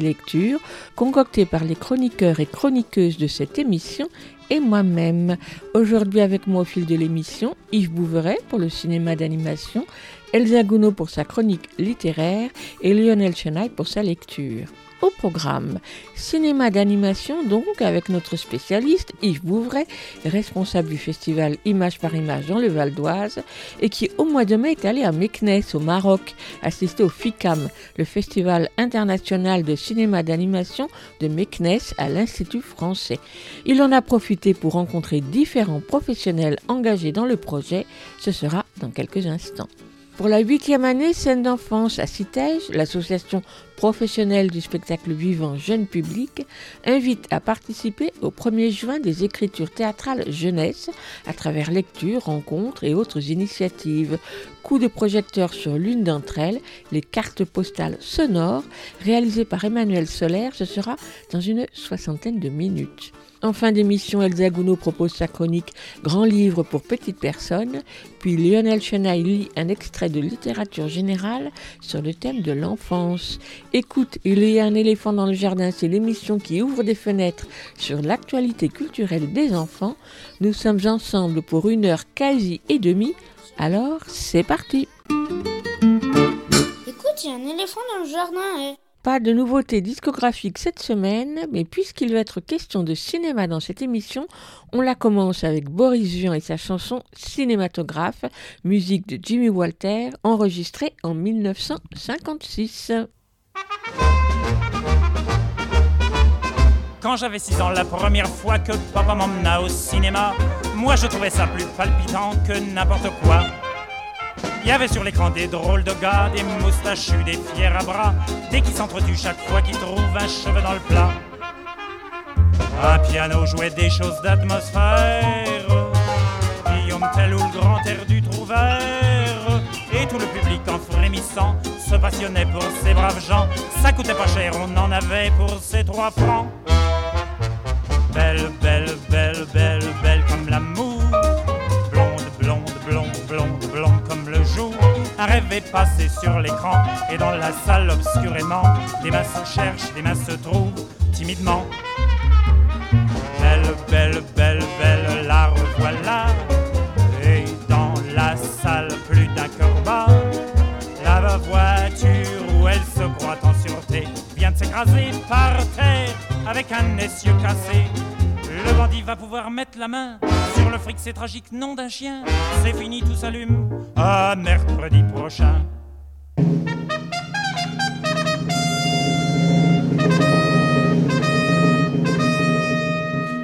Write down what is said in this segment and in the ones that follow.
lectures concoctées par les chroniqueurs et chroniqueuses de cette émission et moi-même. Aujourd'hui avec moi au fil de l'émission, Yves Bouveret pour le cinéma d'animation, Elsa Gounod pour sa chronique littéraire et Lionel Chenaille pour sa lecture au programme. Cinéma d'animation donc avec notre spécialiste Yves Bouvray, responsable du festival Image par Image dans le Val d'Oise et qui au mois de mai est allé à Meknes au Maroc assister au FICAM, le festival international de cinéma d'animation de Meknes à l'Institut français. Il en a profité pour rencontrer différents professionnels engagés dans le projet. Ce sera dans quelques instants. Pour la huitième année, Scène d'enfance à Citège, l'association professionnelle du spectacle vivant jeune public, invite à participer au 1er juin des écritures théâtrales jeunesse à travers lectures, rencontres et autres initiatives. Coup de projecteur sur l'une d'entre elles, les cartes postales sonores, réalisées par Emmanuel Solaire, ce sera dans une soixantaine de minutes. En fin d'émission, Elsa Gounod propose sa chronique Grand livre pour petites personnes, puis Lionel Chenaille lit un extrait de littérature générale sur le thème de l'enfance. Écoute, il y a un éléphant dans le jardin, c'est l'émission qui ouvre des fenêtres sur l'actualité culturelle des enfants. Nous sommes ensemble pour une heure quasi et demie, alors c'est parti. Écoute, il y a un éléphant dans le jardin. Eh. Pas de nouveautés discographiques cette semaine, mais puisqu'il va être question de cinéma dans cette émission, on la commence avec Boris Vian et sa chanson Cinématographe, musique de Jimmy Walter, enregistrée en 1956. Quand j'avais 6 ans, la première fois que papa m'emmena au cinéma, moi je trouvais ça plus palpitant que n'importe quoi. Il y avait sur l'écran des drôles de gars, des moustachus, des fiers à bras, des qui s'entretuent chaque fois qu'ils trouvent un cheveu dans le plat. Un piano jouait des choses d'atmosphère, Guillaume Tell ou le grand air du Trouvert, et tout le public en frémissant se passionnait pour ces braves gens. Ça coûtait pas cher, on en avait pour ces trois francs. Belle, belle, belle, belle, belle comme l'amour Passé sur l'écran et dans la salle obscurément, des mains se cherchent, des mains se trouvent timidement. Belle, belle, belle, belle, la revoilà. Et dans la salle, plus d'un corps La voiture où elle se croit en sûreté vient de s'écraser par terre avec un essieu cassé. Le bandit va pouvoir mettre la main sur le fric, c'est tragique, nom d'un chien. C'est fini, tout s'allume. À mercredi prochain.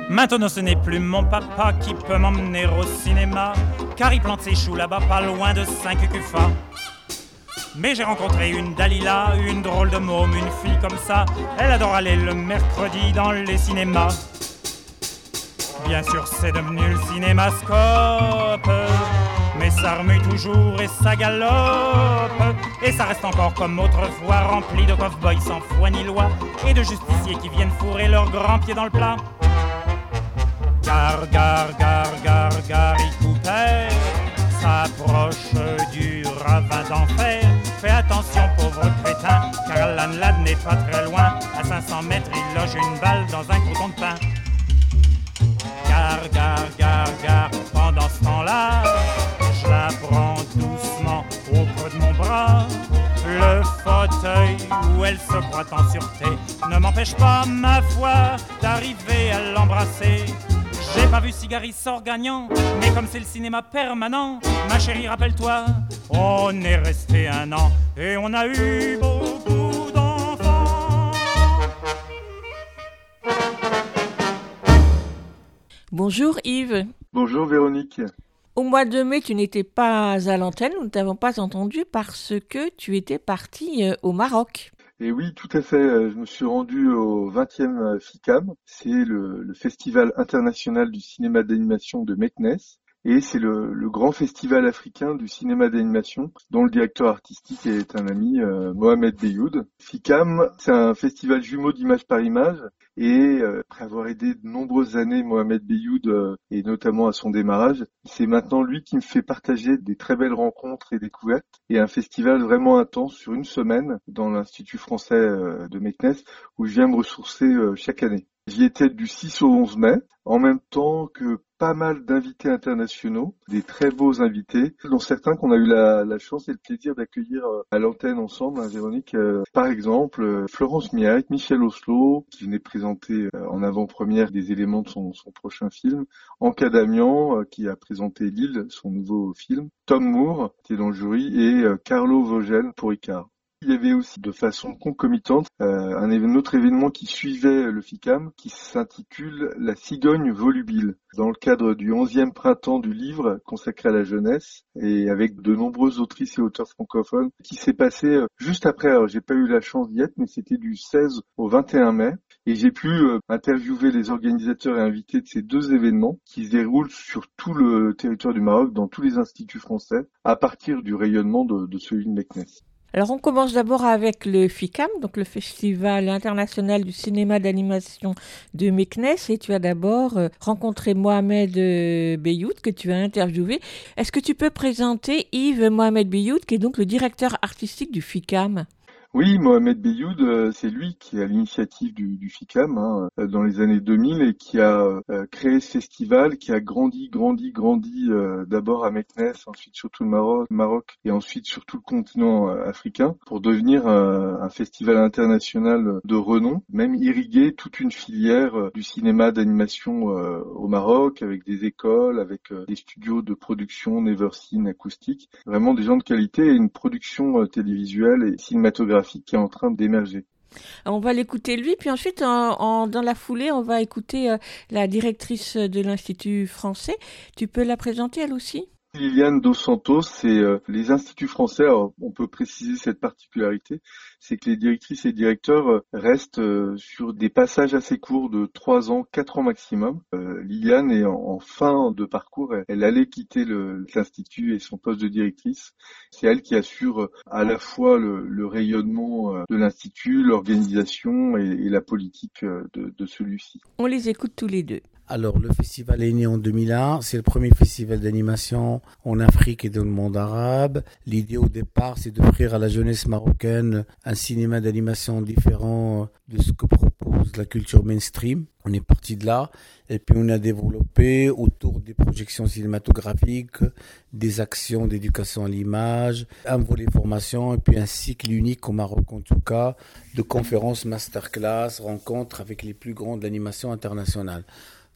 Maintenant ce n'est plus mon papa qui peut m'emmener au cinéma, car il plante ses choux là-bas pas loin de 5 cufas. Mais j'ai rencontré une Dalila, une drôle de môme, une fille comme ça. Elle adore aller le mercredi dans les cinémas. Bien sûr, c'est devenu le cinémascope. Mais ça remue toujours et ça galope. Et ça reste encore comme autrefois, rempli de cow-boys sans foi ni loi. Et de justiciers qui viennent fourrer leurs grands pieds dans le plat. Gare, gare, gare, gare, Cooper s'approche du ravin d'enfer. Fais attention, pauvre crétin, car l'âne n'est pas très loin. À 500 mètres, il loge une balle dans un coton de pain. Gare, gare, gare, gare, pendant ce temps-là, je la prends doucement au creux de mon bras. Le fauteuil où elle se croit en sûreté ne m'empêche pas, ma foi, d'arriver à l'embrasser. J'ai pas vu Cigari sort gagnant, mais comme c'est le cinéma permanent, ma chérie, rappelle-toi, on est resté un an et on a eu beaucoup Bonjour Yves. Bonjour Véronique. Au mois de mai, tu n'étais pas à l'antenne, nous ne t'avons pas entendu parce que tu étais parti euh, au Maroc. Et oui, tout à fait. Euh, je me suis rendu au 20e euh, FICAM. C'est le, le, Festival international du cinéma d'animation de Meknes et c'est le, grand festival africain du cinéma d'animation dont le directeur artistique est un ami, euh, Mohamed Beyoud. FICAM, c'est un festival jumeau d'image par image et euh, après avoir aidé de nombreuses années Mohamed Beyoud euh, et notamment à son démarrage, c'est maintenant lui qui me fait partager des très belles rencontres et découvertes et un festival vraiment intense sur une semaine dans l'Institut français de Meknes où je viens me ressourcer chaque année. J'y étais du 6 au 11 mai, en même temps que pas mal d'invités internationaux, des très beaux invités, dont certains qu'on a eu la, chance et le plaisir d'accueillir euh, à l'antenne ensemble, hein, Véronique. Euh, par exemple, euh, Florence Miac, Michel Oslo, qui venait présenter en avant-première des éléments de son, son prochain film, Anka Damian, qui a présenté Lille, son nouveau film, Tom Moore, qui est dans le jury, et Carlo Vogel pour Icar. Il y avait aussi de façon concomitante euh, un, autre événement qui suivait le FICAM qui s'intitule La cigogne volubile dans le cadre du 11e printemps du livre consacré à la jeunesse et avec de nombreuses autrices et auteurs francophones qui s'est passé euh, juste après. Alors j'ai pas eu la chance d'y être mais c'était du 16 au 21 mai et j'ai pu euh, interviewer les organisateurs et invités de ces deux événements qui se déroulent sur tout le territoire du Maroc dans tous les instituts français à partir du rayonnement de, de celui de Meknes. Alors on commence d'abord avec le FICAM, donc le Festival international du cinéma d'animation de Meknes, et tu as d'abord euh, rencontré Mohamed euh, Beyoud que tu as interviewé. Est-ce que tu peux présenter Yves Mohamed Beyoud, qui est donc le directeur artistique du FICAM? Oui, Mohamed Beyoud, euh, c'est lui qui est à l'initiative du, FICAM hein, euh, dans les années 2000 et qui a euh, créé ce festival, qui a grandi, grandi, grandi d'abord à Meknes, ensuite sur tout le Maroc, Maroc et ensuite sur tout le continent africain pour devenir un festival international de renom, même irriguer toute une filière du cinéma d'animation au Maroc avec des écoles, avec des studios de production Never Seen acoustique, vraiment des gens de qualité et une production télévisuelle et cinématographique qui est en train d'émerger. On va l'écouter lui, puis ensuite, dans la foulée, on va écouter euh, la directrice de l'Institut français. Tu peux la présenter elle aussi? Liliane Dos Santos, c'est euh, les instituts français. on peut préciser cette particularité, c'est que les directrices et directeurs euh, restent euh, sur des passages assez courts de 3 ans, 4 ans maximum. Liliane est en, fin de parcours. Elle, allait quitter l'institut et son poste de directrice. C'est elle qui assure à la fois le, rayonnement de l'institut, l'organisation et, la politique de, de celui-ci. On les écoute tous les deux. Alors, le festival est né en 2001. C'est le premier festival d'animation en Afrique et dans le monde arabe. L'idée au départ, c'est d'offrir à la jeunesse marocaine un cinéma d'animation différent de ce que propose la culture mainstream. On est parti de là. Et puis, on a développé autour des projections cinématographiques, des actions d'éducation à l'image, un volet formation et puis un cycle unique au Maroc, en tout cas, de conférences, masterclass, rencontres avec les plus grands de l'animation internationale.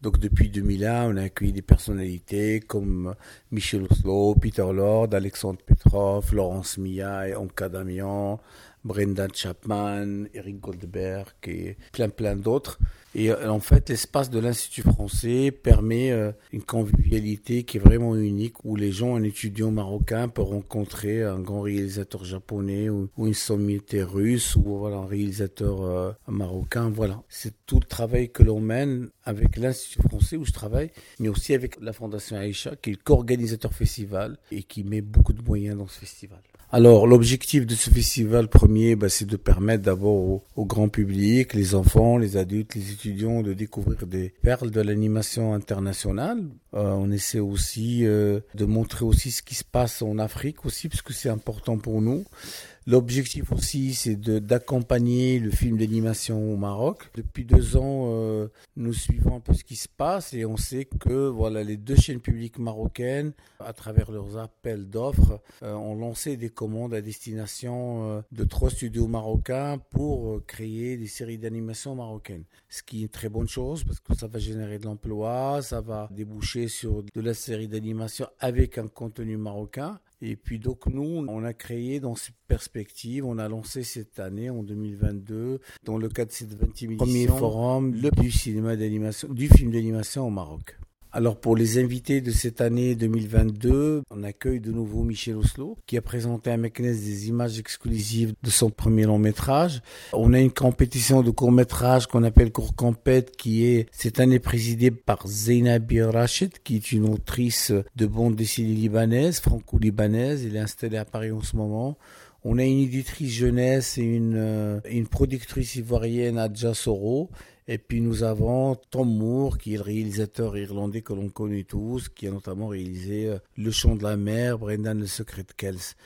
Donc depuis 2001, on a accueilli des personnalités comme Michel Oslo, Peter Lord, Alexandre Petrov, Laurence Mia et Anka Damian, Brendan Chapman, Eric Goldberg et plein plein d'autres. Et euh, en fait, l'espace de l'Institut français permet euh, une convivialité qui est vraiment unique, où les gens, un étudiant marocain peut rencontrer un grand réalisateur japonais ou, une sommité russe ou voilà, un réalisateur euh, marocain. Voilà, c'est tout le travail que l'on mène avec l'Institut français où je travaille, mais aussi avec la Fondation Aïcha, qui est le co-organisateur festival et qui met beaucoup de moyens dans ce festival. Alors, l'objectif de ce festival premier, bah, c'est de permettre d'abord au, grand public, les enfants, les adultes, les étudiants, de découvrir des perles de l'animation internationale. Euh, on essaie aussi euh, de montrer aussi ce qui se passe en Afrique aussi, parce que c'est important pour nous. L'objectif aussi, c'est d'accompagner le film d'animation au Maroc. Depuis deux ans, euh, nous suivons un peu ce qui se passe et on sait que voilà, les deux chaînes publiques marocaines, à travers leurs appels d'offres, euh, ont lancé des commandes à destination euh, de trois studios marocains pour créer des séries d'animation marocaines. Ce qui est une très bonne chose parce que ça va générer de l'emploi, ça va déboucher sur de la série d'animation avec un contenu marocain. Et puis donc nous, on a créé dans cette perspective, on a lancé cette année, en 2022, dans le cadre de cette 20e édition, premier forum le, du cinéma d'animation, du film d'animation au Maroc. Alors pour les invités de cette année 2022, on accueille de nouveau Michel Oslo qui a présenté à Meknes des images exclusives de son premier long métrage. On a une compétition de court métrage qu'on appelle Court Compète qui est cette année présidée par Zeinabi Rachid qui est une autrice de bande dessinée libanaise, franco-libanaise. Elle est installée à Paris en ce moment. On a une éditrice jeunesse et une, euh, une productrice ivoirienne, Adja Soro. Et puis nous avons Tom Moore, qui est le réalisateur irlandais que l'on connaît tous, qui a notamment réalisé euh, Le Chant de la Mer, Brendan le Secret de Kells.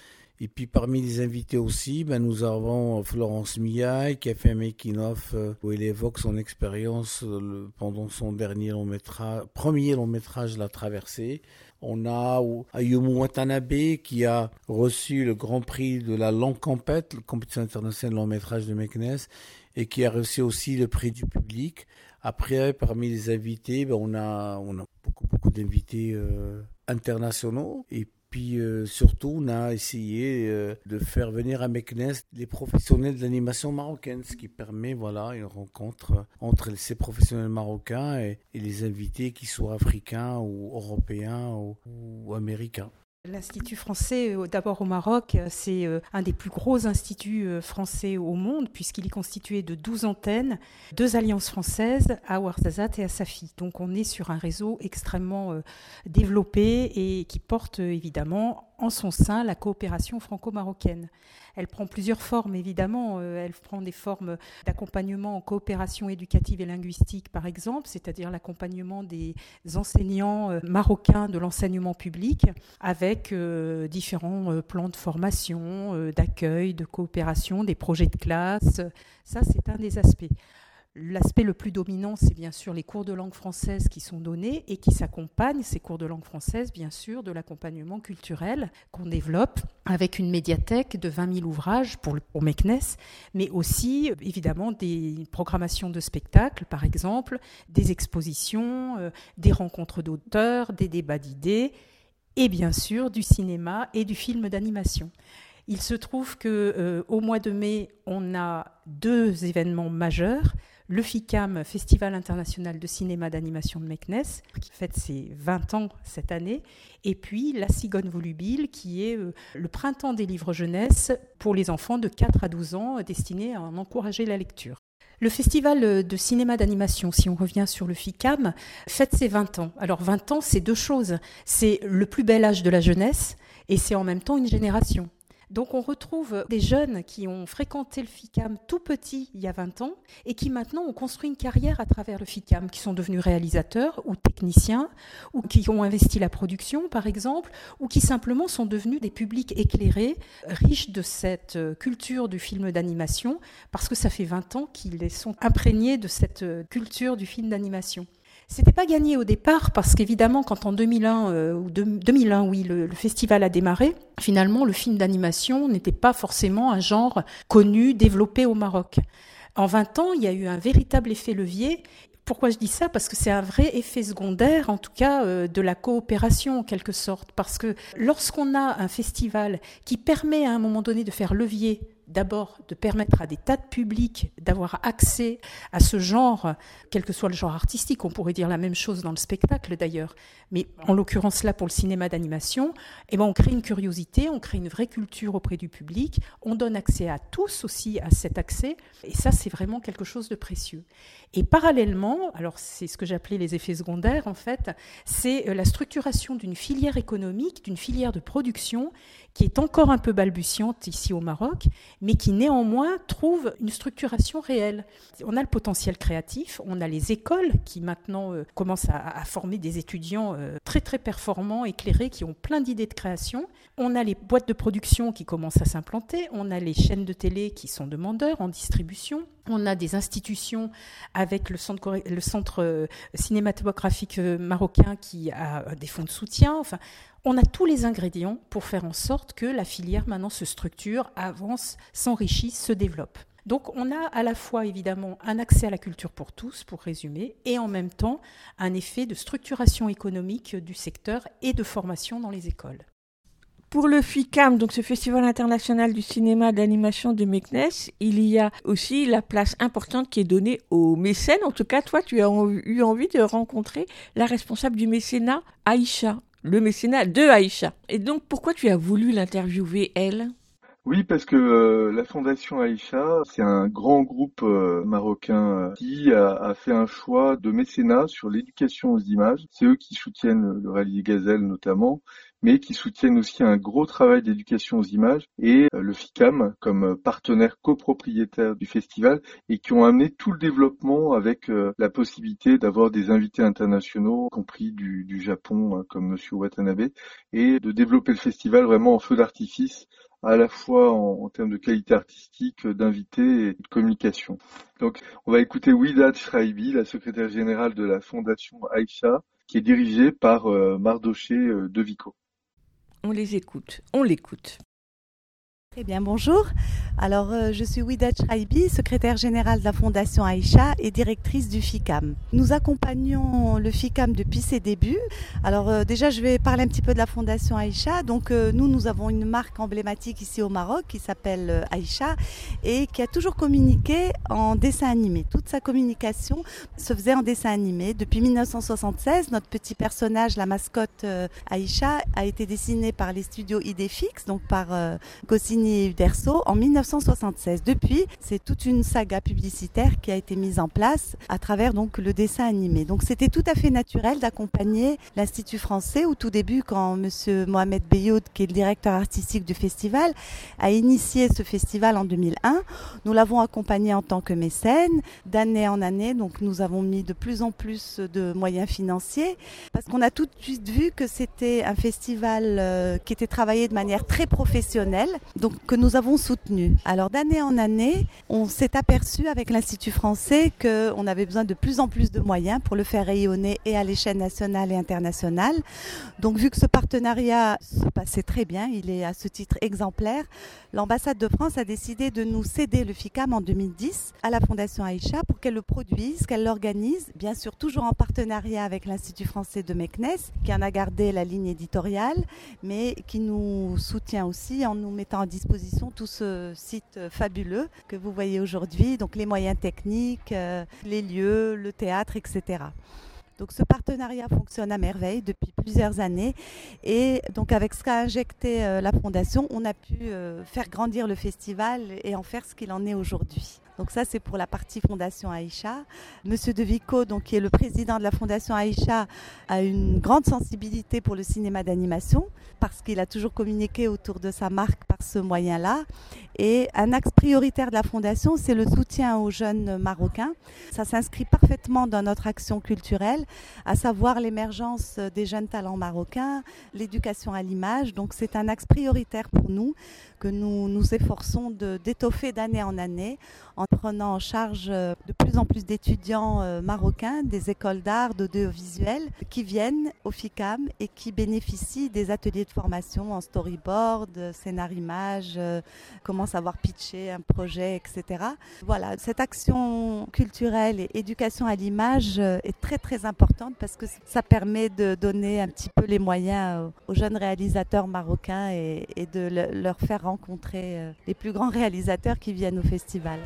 Et puis parmi les invités aussi, ben, nous avons Florence Miaille qui a fait un making-of euh, où elle évoque son expérience euh, pendant son dernier long métrage, premier long métrage La Traversée. On a Ayumu Watanabe qui a reçu le grand prix de la langue compète, la compétition internationale de long métrage de Meknes et qui a reçu aussi le prix du public. Après, parmi les invités, ben, on, a, beaucoup d'invités euh, internationaux. Et puis euh, surtout, on a essayé euh, de faire venir à Meknes les professionnels de l'animation marocaine, ce qui permet voilà, une rencontre entre ces professionnels marocains et, les invités, qui soient africains ou européens ou américains. L'Institut français, euh, d'abord au Maroc, euh, c'est euh, un des plus gros instituts français au monde, puisqu'il est constitué de 12 antennes, deux alliances françaises, à Ouarzazate et à Safi. Donc on est sur un réseau extrêmement développé et qui porte évidemment en son sein la coopération franco-marocaine. Elle prend plusieurs formes, évidemment. Euh, elle prend des formes d'accompagnement en coopération éducative et linguistique, par exemple, c'est-à-dire l'accompagnement des enseignants euh, marocains de l'enseignement public avec euh, différents plans de formation, d'accueil, de coopération, des projets de classe. Ça, c'est un des aspects. L'aspect le plus dominant, c'est bien sûr les cours de langue française qui sont donnés et qui s'accompagnent, ces cours de langue française, bien sûr, de l'accompagnement culturel qu'on développe avec une médiathèque de 20 000 ouvrages pour, pour Meknes, mais aussi évidemment des programmations de spectacles, par exemple, des expositions, euh, des rencontres d'auteurs, des débats d'idées et bien sûr du cinéma et du film d'animation. Il se trouve que euh, au mois de mai, on a deux événements majeurs le FICAM, Festival international de cinéma d'animation de Meknes, qui fête ses 20 ans cette année, et puis la Cigogne Volubile, qui est euh, le printemps des livres jeunesse pour les enfants de 4 à 12 ans, euh, destiné à en encourager la lecture. Le festival euh, de cinéma d'animation, si on revient sur le FICAM, fête ses 20 ans. Alors 20 ans, c'est deux choses. C'est le plus bel âge de la jeunesse et c'est en même temps une génération. Donc on retrouve des jeunes qui ont fréquenté le FICAM tout petit il y a 20 ans et qui maintenant ont construit une carrière à travers le FICAM, qui sont devenus réalisateurs ou techniciens, ou qui ont investi la production par exemple, ou qui simplement sont devenus des publics éclairés, riches de cette culture du film d'animation, parce que ça fait 20 ans qu'ils sont imprégnés de cette culture du film d'animation. C'était pas gagné au départ parce qu'évidemment, quand en 2001 euh, ou 2001, oui, le, festival a démarré, finalement, le film d'animation n'était pas forcément un genre connu, développé au Maroc. En 20 ans, il y a eu un véritable effet levier pourquoi je dis ça? Parce que c'est un vrai effet secondaire, en tout cas, euh, de la coopération en quelque sorte. Parce que lorsqu'on a un festival qui permet à un moment donné de faire levier d'abord de permettre à des tas de publics d'avoir accès à ce genre, quel que soit le genre artistique, on pourrait dire la même chose dans le spectacle d'ailleurs, mais en l'occurrence là pour le cinéma d'animation, eh ben on crée une curiosité, on crée une vraie culture auprès du public, on donne accès à tous aussi à cet accès, et ça c'est vraiment quelque chose de précieux. Et parallèlement, alors c'est ce que j'appelais les effets secondaires en fait, c'est euh, la structuration d'une filière économique, d'une filière de production qui est encore un peu balbutiante ici au Maroc, mais qui néanmoins trouve une structuration réelle. On a le potentiel créatif, on a les écoles qui maintenant euh, commencent à, former des étudiants euh, très très performants, éclairés, qui ont plein d'idées de création. On a les boîtes de production qui commencent à s'implanter, on a les chaînes de télé qui sont demandeurs en distribution, on a des institutions avec le centre, euh, cinématographique marocain qui a des fonds de soutien. Enfin, on a tous les ingrédients pour faire en sorte que la filière maintenant se structure, avance, s'enrichisse, se développe. Donc on a à la fois évidemment un accès à la culture pour tous, pour résumer, et en même temps un effet de structuration économique du secteur et de formation dans les écoles. Pour le FICAM, donc ce Festival international du cinéma d'animation de Meknes, il y a aussi la place importante qui est donnée aux mécènes. En tout cas, toi, tu as eu envie de rencontrer la responsable du mécénat, Aïcha, le mécénat de Aïcha. Et donc, pourquoi tu as voulu l'interviewer, elle? Oui, parce que euh, la Fondation Aïcha, c'est un grand groupe euh, marocain euh, qui a, fait un choix de mécénat sur l'éducation aux images. C'est eux qui soutiennent le Rallye Gazelle notamment, mais qui soutiennent aussi un gros travail d'éducation aux images et euh, le FICAM comme partenaire copropriétaire du festival et qui ont amené tout le développement avec euh, la possibilité d'avoir des invités internationaux, compris du, du Japon hein, comme Monsieur Watanabe, et de développer le festival vraiment en feu d'artifice à la fois en, en, termes de qualité artistique, d'invités et de communication. Donc, on va écouter Widat Shraibi, la secrétaire générale de la fondation Aïcha, qui est dirigée par euh, Mardoché euh, De Vico. On les écoute, on l'écoute. Très bien, bonjour. Alors, euh, je suis Widat Shraibi, secrétaire générale de la Fondation Aïcha et directrice du FICAM. Nous accompagnons le FICAM depuis ses débuts. Alors, euh, déjà, je vais parler un petit peu de la Fondation Aïcha. Donc, euh, nous, nous avons une marque emblématique ici au Maroc qui s'appelle Aïcha et qui a toujours communiqué en dessin animé. Toute sa communication se faisait en dessin animé. Depuis 1976, notre petit personnage, la mascotte Aïcha, a été dessiné par les studios Idéfix, donc par Goscinny Uderso en 1976. Depuis, c'est toute une saga publicitaire qui a été mise en place à travers donc le dessin animé. Donc c'était tout à fait naturel d'accompagner l'Institut français au tout début quand monsieur Mohamed Beyoud, qui est le directeur artistique du festival, a initié ce festival en 2001. Nous l'avons accompagné en tant que mécène d'année en année. Donc nous avons mis de plus en plus de moyens financiers parce qu'on a tout de suite vu que c'était un festival euh, qui était travaillé de manière très professionnelle. Donc que nous avons soutenu. Alors d'année en année, on s'est aperçu avec l'Institut français qu'on avait besoin de plus en plus de moyens pour le faire rayonner et à l'échelle nationale et internationale. Donc vu que ce partenariat se passait très bien, il est à ce titre exemplaire, l'ambassade de France a décidé de nous céder le FICAM en 2010 à la Fondation Aïcha pour qu'elle le produise, qu'elle l'organise, bien sûr toujours en partenariat avec l'Institut français de Meknes, qui en a gardé la ligne éditoriale, mais qui nous soutient aussi en nous mettant en tout ce site fabuleux que vous voyez aujourd'hui, donc les moyens techniques, euh, les lieux, le théâtre, etc. Donc ce partenariat fonctionne à merveille depuis plusieurs années et donc avec ce qu'a injecté euh, la fondation, on a pu euh, faire grandir le festival et en faire ce qu'il en est aujourd'hui. Donc ça, c'est pour la partie Fondation Aïcha. Monsieur De Vico, donc, qui est le président de la Fondation Aïcha, a une grande sensibilité pour le cinéma d'animation parce qu'il a toujours communiqué autour de sa marque par ce moyen-là. Et un axe prioritaire de la Fondation, c'est le soutien aux jeunes marocains. Ça s'inscrit parfaitement dans notre action culturelle, à savoir l'émergence des jeunes talents marocains, l'éducation à l'image. Donc c'est un axe prioritaire pour nous que nous nous efforçons d'étoffer d'année en année en prenant en charge euh, de plus en plus d'étudiants euh, marocains des écoles d'art, d'audiovisuel qui viennent au FICAM et qui bénéficient des ateliers de formation en storyboard, scénarimage, euh, comment savoir pitcher un projet, etc. Voilà, cette action culturelle et éducation à l'image est très très importante parce que ça permet de donner un petit peu les moyens aux jeunes réalisateurs marocains et, et de leur faire rencontrer les plus grands réalisateurs qui viennent au festival.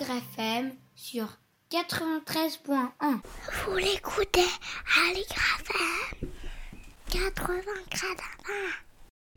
FM sur 93.1. Vous l'écoutez Aligra FM 80 gradins.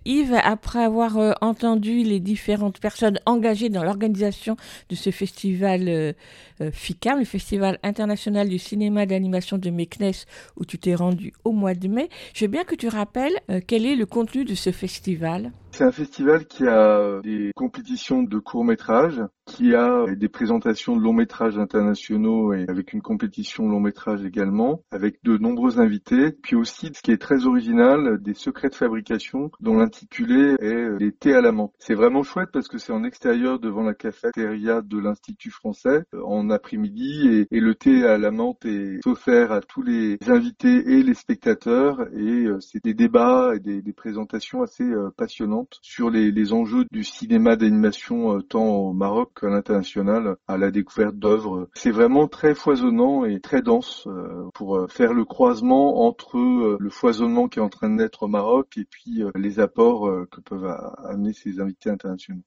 Yves, après avoir euh, entendu les différentes personnes engagées dans l'organisation de ce festival euh, euh, FICAM, le Festival international du cinéma d'animation de Meknes, où tu t'es rendu au mois de mai, je veux bien que tu rappelles quel est le contenu de ce festival? C'est un festival qui a des compétitions de courts métrages, qui a des présentations de longs métrages internationaux et avec une compétition long métrage également, avec de nombreux invités, puis aussi ce qui est très original, des secrets de fabrication dont l'intitulé est Les thés à la menthe. C'est vraiment chouette parce que c'est en extérieur devant la cafétéria de l'Institut français en après-midi et, le thé à la menthe est offert à tous les invités et les spectateurs et euh, c'est des débats et des, présentations assez euh, passionnantes sur les, enjeux du cinéma d'animation euh, tant au Maroc qu'à l'international à la découverte d'œuvres. C'est vraiment très foisonnant et très dense pour faire le croisement entre le foisonnement qui est en train de naître au Maroc et puis les apports que peuvent amener ces invités internationaux.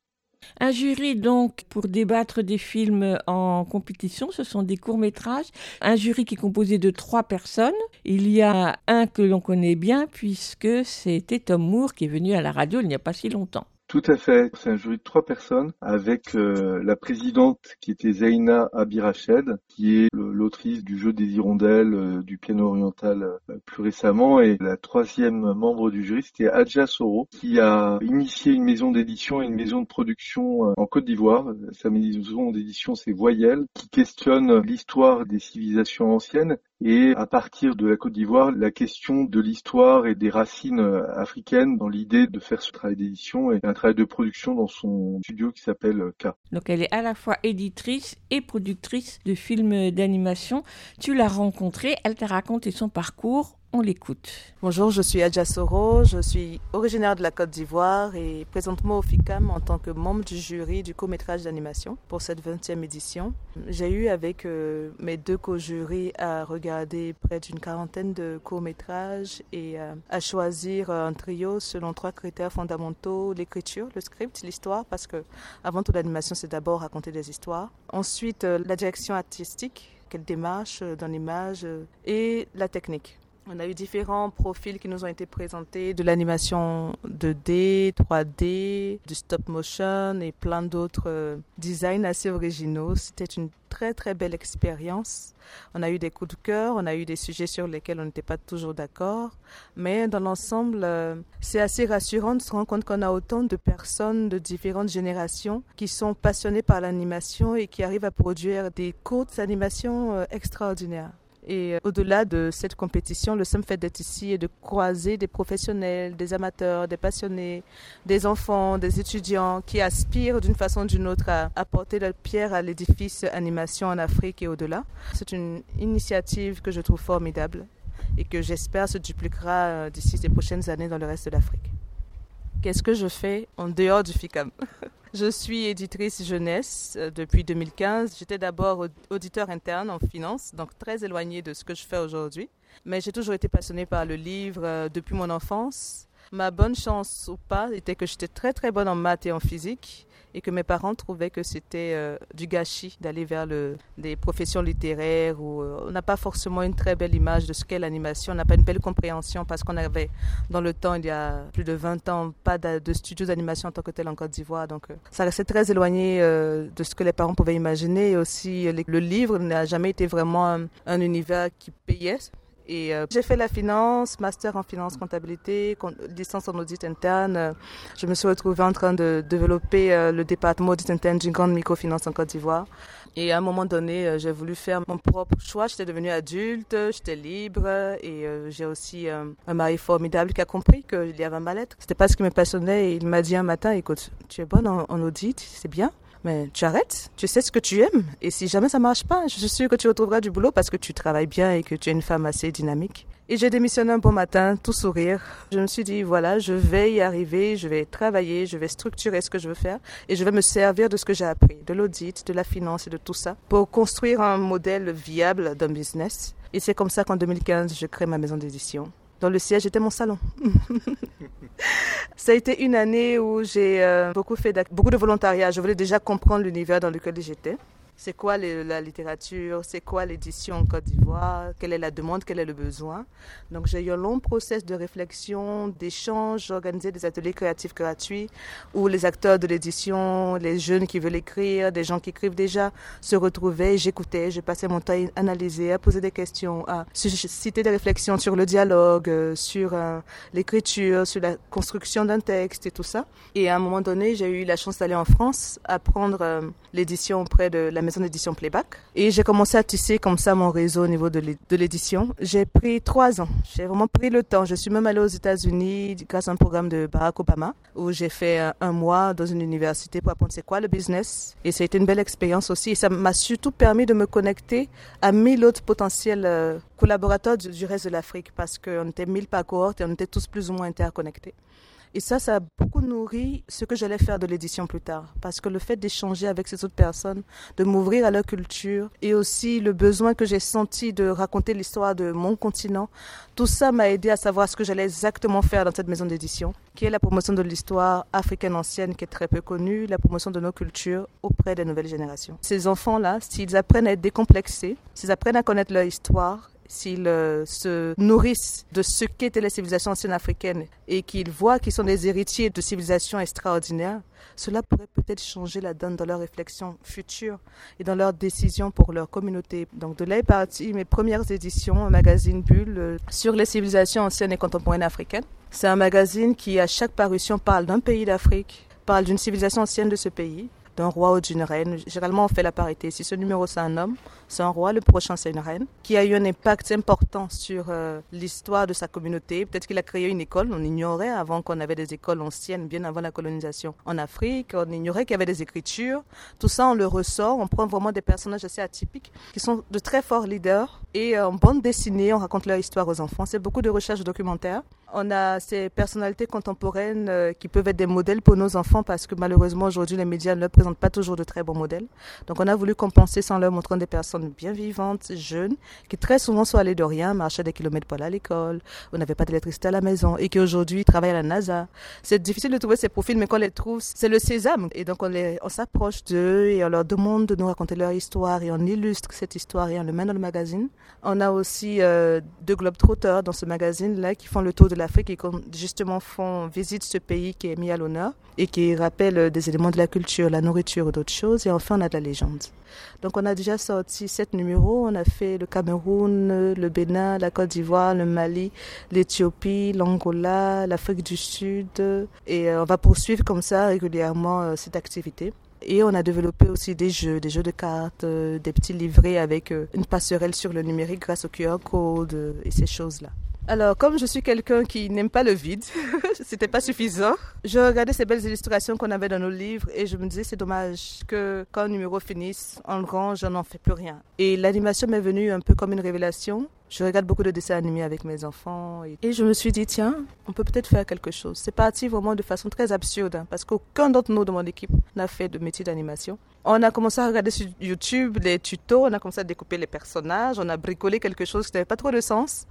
Un jury donc pour débattre des films en compétition, ce sont des courts-métrages. Un jury qui est composé de trois personnes. Il y a un que l'on connaît bien puisque c'était Tom Moore qui est venu à la radio il n'y a pas si longtemps. Tout à fait. C'est un jury de trois personnes avec euh, la présidente qui était Zaina Abirached, qui est l'autrice du jeu des hirondelles, euh, du piano oriental euh, plus récemment, et la troisième membre du jury, c'était Adja Soro, qui a initié une maison d'édition et une maison de production en Côte d'Ivoire. Sa maison d'édition, c'est Voyelle, qui questionne l'histoire des civilisations anciennes et à partir de la Côte d'Ivoire, la question de l'histoire et des racines africaines dans l'idée de faire ce travail d'édition et un travail de production dans son studio qui s'appelle K. Donc elle est à la fois éditrice et productrice de films d'animation. Tu l'as rencontrée, elle t'a raconté son parcours on l'écoute. Bonjour, je suis Adja Soro, je suis originaire de la Côte d'Ivoire et présentement au FICAM en tant que membre du jury du court-métrage d'animation pour cette 20e édition. J'ai eu avec euh, mes deux co-jurys à regarder près d'une quarantaine de courts-métrages et euh, à choisir un trio selon trois critères fondamentaux, l'écriture, le script, l'histoire, parce que avant tout l'animation c'est d'abord raconter des histoires. Ensuite, euh, la direction artistique, quelle démarche dans l'image et la technique. On a eu différents profils qui nous ont été présentés, de l'animation 2D, 3D, du stop motion et plein d'autres euh, designs assez originaux. C'était une très très belle expérience. On a eu des coups de cœur, on a eu des sujets sur lesquels on n'était pas toujours d'accord, mais dans l'ensemble, euh, c'est assez rassurant de se rendre compte qu'on a autant de personnes de différentes générations qui sont passionnées par l'animation et qui arrivent à produire des courtes animations euh, extraordinaires. Et euh, au-delà de cette compétition, le simple fait d'être ici et de croiser des professionnels, des amateurs, des passionnés, des enfants, des étudiants qui aspirent d'une façon ou d'une autre à apporter leur pierre à l'édifice animation en Afrique et au-delà. C'est une initiative que je trouve formidable et que j'espère se dupliquera euh, d'ici les prochaines années dans le reste de l'Afrique. Qu'est-ce que je fais en dehors du FICAM? Je suis éditrice jeunesse euh, depuis 2015. J'étais d'abord auditeur interne en finance, donc très éloignée de ce que je fais aujourd'hui. Mais j'ai toujours été passionnée par le livre euh, depuis mon enfance. Ma bonne chance ou pas était que j'étais très très bonne en maths et en physique et que mes parents trouvaient que c'était euh, du gâchis d'aller vers le, des professions littéraires où euh, on n'a pas forcément une très belle image de ce qu'est l'animation, on n'a pas une belle compréhension parce qu'on avait dans le temps, il y a plus de 20 ans, pas de, studios d'animation en tant que tel en Côte d'Ivoire. Donc euh, ça restait très éloigné de ce que les parents pouvaient imaginer et aussi le livre n'a jamais été vraiment un, un univers qui payait euh, j'ai fait la finance, master en finance comptabilité, licence en audit interne. Je me suis retrouvée en train de développer euh, le département audit interne d'une grande microfinance en Côte d'Ivoire. Et à un moment donné, euh, j'ai voulu faire mon propre choix. J'étais devenue adulte, j'étais libre et j'ai aussi un mari formidable qui a compris qu'il y avait un mal-être. C'était pas ce qui me passionnait il m'a dit un matin, écoute, tu es bonne en audit, c'est bien, mais tu arrêtes, tu sais ce que tu aimes, et si jamais ça marche pas, je suis sûre que tu retrouveras du boulot parce que tu travailles bien et que tu es une femme assez dynamique. Et j'ai démissionné un bon matin, tout sourire. Je me suis dit, voilà, je vais y arriver, je vais travailler, je vais structurer ce que je veux faire et je vais me servir de ce que j'ai appris, de l'audit, de la finance et de tout ça, pour construire un modèle viable d'un business. Et c'est comme ça qu'en 2015, je crée ma maison d'édition. Dans le siège était mon salon. Ça a été une année où j'ai euh, beaucoup fait beaucoup de volontariat. Je voulais déjà comprendre l'univers dans lequel j'étais. C'est quoi la littérature, c'est quoi l'édition en Côte d'Ivoire, quelle est la demande, quel est le besoin? Donc j'ai eu un long process de réflexion, d'échange, organisé des ateliers créatifs gratuits où les acteurs de l'édition, les jeunes qui veulent écrire, des gens qui écrivent déjà se retrouvaient, j'écoutais, je passais mon temps à analyser, à poser des questions, à citer des réflexions sur le dialogue, euh, sur euh, l'écriture, sur la construction d'un texte et tout ça. Et à un moment donné, j'ai eu la chance d'aller en France, apprendre euh, l'édition auprès de la maison d'édition Playback. Et j'ai commencé à tisser comme ça mon réseau au niveau de l'édition. J'ai pris trois ans. J'ai vraiment pris le temps. Je suis même allée aux États-Unis grâce à un programme de Barack Obama où j'ai fait euh, un mois dans une université pour apprendre c'est quoi le business. Et ça a été une belle expérience aussi. Et ça m'a surtout permis de me connecter à mille autres potentiels euh, collaborateurs du, reste de l'Afrique parce qu'on était mille par cohorte et on était tous plus ou moins interconnectés. Et ça, ça a beaucoup nourri ce que j'allais faire de l'édition plus tard. Parce que le fait d'échanger avec ces autres personnes, de m'ouvrir à leur culture, et aussi le besoin que j'ai senti de raconter l'histoire de mon continent, tout ça m'a aidé à savoir ce que j'allais exactement faire dans cette maison d'édition, qui est la promotion de l'histoire africaine ancienne, qui est très peu connue, la promotion de nos cultures auprès des nouvelles générations. Ces enfants-là, s'ils apprennent à être décomplexés, s'ils apprennent à connaître leur histoire, s'ils euh, se nourrissent de ce qu'étaient les civilisations anciennes africaines et qu'ils voient qu'ils sont des héritiers de civilisations extraordinaires, cela pourrait peut-être changer la donne dans leurs réflexions futures et dans leurs décisions pour leur communauté. Donc de là est parti mes premières éditions, un magazine Bulle euh, sur les civilisations anciennes et contemporaines africaines. C'est un magazine qui, à chaque parution, parle d'un pays d'Afrique, parle d'une civilisation ancienne de ce pays, d'un roi ou d'une reine. Généralement, on fait la parité. Si ce numéro c'est un homme, c'est un roi, le prochain c'est une reine, qui a eu un impact important sur euh, l'histoire de sa communauté. Peut-être qu'il a créé une école, on ignorait avant qu'on avait des écoles anciennes, bien avant la colonisation en Afrique, on ignorait qu'il y avait des écritures. Tout ça, on le ressort, on prend vraiment des personnages assez atypiques, qui sont de très forts leaders, et en bande dessinée, on raconte leur histoire aux enfants. C'est beaucoup de recherches documentaires. On a ces personnalités contemporaines euh, qui peuvent être des modèles pour nos enfants parce que malheureusement aujourd'hui les médias ne présentent pas toujours de très bons modèles. Donc on a voulu compenser sans leur montrer des personnes bien vivantes, jeunes, qui très souvent sont allées de rien, marchaient des kilomètres pour aller à l'école, on n'avait pas d'électricité à la maison et qui aujourd'hui travaillent à la NASA. C'est difficile de trouver ces profils, mais quand on les trouve, c'est le sésame. Et donc on, les, on s'approche d'eux et on leur demande de nous raconter leur histoire et on illustre cette histoire et on le met dans le magazine. On a aussi euh, deux globetrotters dans ce magazine-là qui font le tour de l'Afrique et qui justement font visite ce pays qui est mis à l'honneur et qui rappelle euh, des éléments de la culture, la nourriture ou d'autres choses. Et enfin, on a de la légende. Donc, on a déjà sorti sept numéros. On a fait le Cameroun, le Bénin, la Côte d'Ivoire, le Mali, l'Éthiopie, l'Angola, l'Afrique du Sud. Et euh, on va poursuivre comme ça régulièrement cette activité. Et on a développé aussi des jeux, des jeux de cartes, euh, des petits livrets avec euh, une passerelle sur le numérique grâce au QR code euh, et ces choses-là. Alors, comme je suis quelqu'un qui n'aime pas le vide, c'était pas suffisant. Je regardais ces belles illustrations qu'on avait dans nos livres et je me disais c'est dommage que quand le numéro finisse, on le range, on n'en fait plus rien. Et l'animation m'est venue un peu comme une révélation je regarde beaucoup de dessins animés avec mes enfants et, je me suis dit, tiens, on peut peut-être faire quelque chose. C'est parti vraiment de façon très absurde hein, parce qu'aucun d'entre nous de mon équipe n'a fait de métier d'animation. On a commencé à regarder sur YouTube les tutos, on a commencé à découper les personnages, on a bricolé quelque chose qui n'avait pas trop de sens.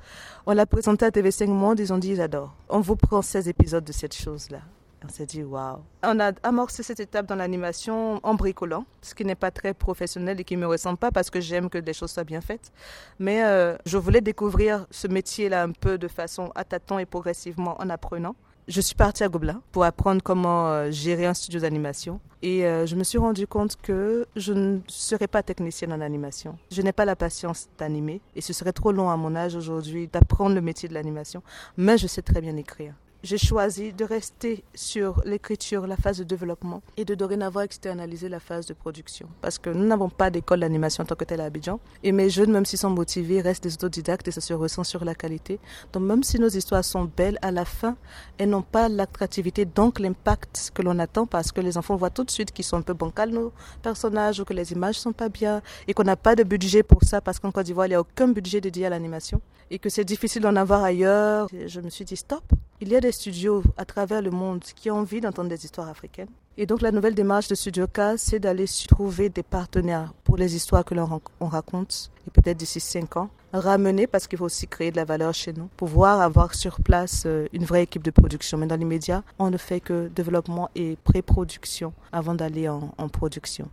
On l'a présenté à TV5 Monde, ils ont dit, j'adore. On vous prend 16 épisodes de cette chose-là. On s'est dit, waouh. On a amorcé cette étape dans l'animation en bricolant, ce qui n'est pas très professionnel et qui ne me ressemble pas parce que j'aime que les choses soient bien faites. Mais euh, je voulais découvrir ce métier-là un peu de façon à tâtons et progressivement en apprenant. Je suis partie à Gobelin pour apprendre comment euh, gérer un studio d'animation. Et euh, je me suis rendu compte que je ne serais pas technicienne en animation. Je n'ai pas la patience d'animer et ce serait trop long à mon âge aujourd'hui d'apprendre le métier de l'animation. Mais je sais très bien écrire j'ai choisi de rester sur l'écriture, la phase de développement, et de dorénavant externaliser la phase de production. Parce que nous n'avons pas d'école d'animation en tant que telle à Abidjan. Et mes jeunes, même s'ils sont motivés, restent des autodidactes et ça se ressent sur la qualité. Donc même si nos histoires sont belles, à la fin, elles n'ont pas l'attractivité, donc l'impact que l'on attend, parce que les enfants voient tout de suite qu'ils sont un peu bancals, nos personnages, ou que les images sont pas bien, et qu'on n'a pas de budget pour ça, parce qu'en Côte d'Ivoire, il n'y a aucun budget dédié à l'animation, et que c'est difficile d'en avoir ailleurs. Je me suis dit, stop, il y a des studios à travers le monde qui ont envie d'entendre des histoires africaines. Et donc la nouvelle démarche de Studio K, c'est d'aller trouver des partenaires pour les histoires que l'on raconte, et peut-être d'ici cinq ans, ramener, parce qu'il faut aussi créer de la valeur chez nous, pouvoir avoir sur place euh, une vraie équipe de production. Mais dans l'immédiat, on ne fait que développement et pré-production avant d'aller en production.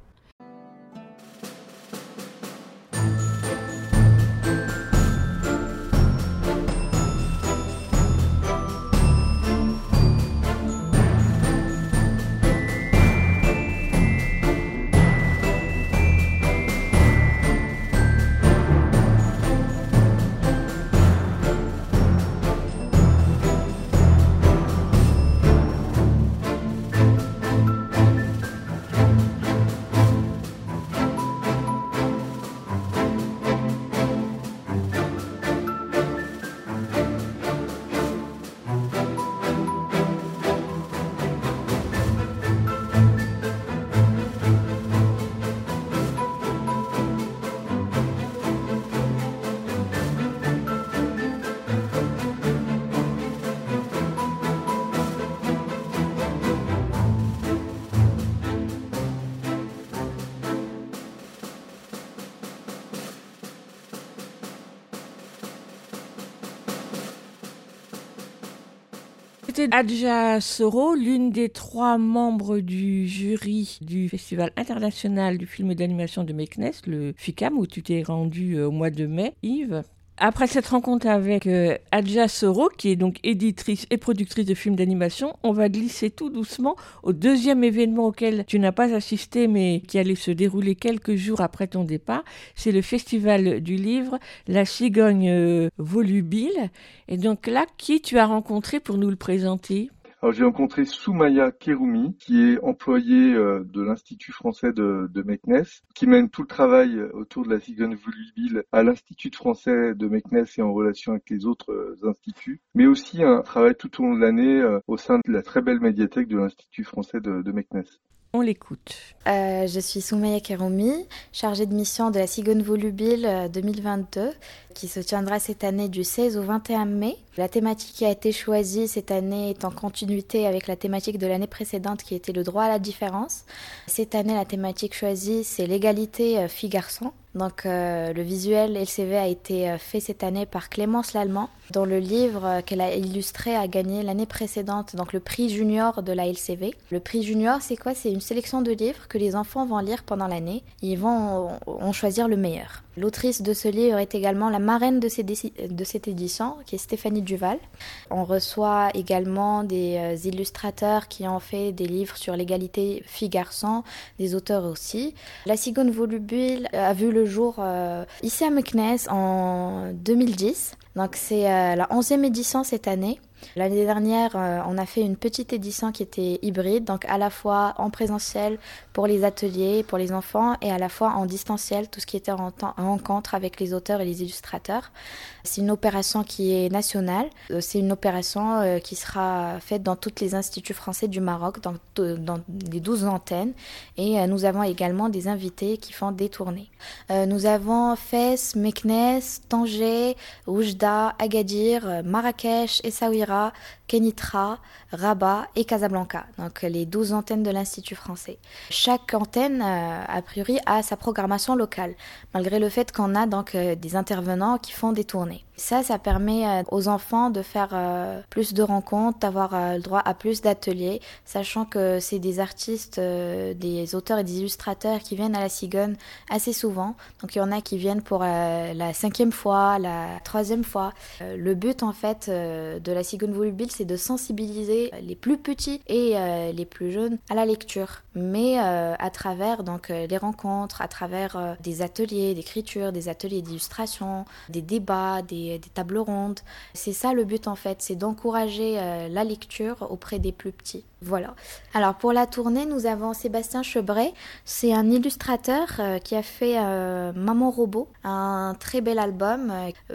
Adja Soro, l'une des trois membres du jury du Festival international du film d'animation de Meknes, le FICAM, où tu t'es rendu euh, au mois de mai, Yves. Après cette rencontre avec euh, Adja Soro, qui est donc éditrice et productrice de films d'animation, on va glisser tout doucement au deuxième événement auquel tu n'as pas assisté, mais qui allait se dérouler quelques jours après ton départ. C'est le Festival du livre La Cigogne euh, Volubile. Et donc là, qui tu as rencontré pour nous le présenter? Alors j'ai rencontré Soumaya Keroumi, qui est employée euh, de l'Institut français de, de Meknes, qui mène tout le travail autour de la cigogne volubile à l'Institut français de Meknes et en relation avec les autres euh, instituts, mais aussi un travail tout au long de l'année euh, au sein de la très belle médiathèque de l'Institut français de, de Meknes. L'écoute. Euh, je suis Soumaya Keroumi, chargée de mission de la Cigogne Volubile 2022, qui se tiendra cette année du 16 au 21 mai. La thématique qui a été choisie cette année est en continuité avec la thématique de l'année précédente qui était le droit à la différence. Cette année, la thématique choisie, c'est l'égalité filles-garçons. Donc euh, le visuel LCV a été euh, fait cette année par Clémence Lallemand, dont le livre euh, qu'elle a illustré a gagné l'année précédente donc le prix junior de la LCV. Le prix junior, c'est quoi? C'est une sélection de livres que les enfants vont lire pendant l'année. Ils vont en choisir le meilleur. L'autrice de ce livre est également la marraine de, de, cette édition, qui est Stéphanie Duval. On reçoit également des illustrateurs qui ont fait des livres sur l'égalité filles-garçons, des auteurs aussi. La cigogne volubile a vu le jour euh, ici à Meknes en 2010. Donc c'est euh, la 11e édition cette année. L'année dernière, euh, on a fait une petite édition qui était hybride, donc à la fois en présentiel pour les ateliers, pour les enfants, et à la fois en distanciel, tout ce qui était en, rencontre avec les auteurs et les illustrateurs. C'est une opération qui est nationale. Euh, c'est une opération qui sera faite dans tous les instituts français du Maroc, dans, dans les 12 antennes. Et nous avons également des invités qui font des tournées. Nous avons Fès, Meknes, Tanger, Oujda, Agadir, Marrakech, Essaouira, Kenitra, Rabat et Casablanca, donc les 12 antennes de l'Institut français. Chaque antenne, euh, a priori, a sa programmation locale, malgré le fait qu'on a donc euh, des intervenants qui font des tournées. Ça, ça permet euh, aux enfants de faire plus de rencontres, d'avoir le droit à plus d'ateliers, sachant que c'est des artistes, des auteurs et des illustrateurs qui viennent à la Cigogne assez souvent. Donc il y en a qui viennent pour la cinquième fois, la troisième fois. Le but en fait de la Cigogne Volubile, c'est de sensibiliser les plus petits et euh, les plus jeunes à la lecture, mais euh, à travers donc euh, les rencontres, à travers des ateliers d'écriture, des ateliers d'illustration, des débats, des, tables rondes. C'est ça le but en fait, c'est d'encourager la lecture auprès des plus petits. Voilà. Alors pour la tournée, nous avons Sébastien Chebret. C'est un illustrateur qui a fait Maman Robot, un très bel album.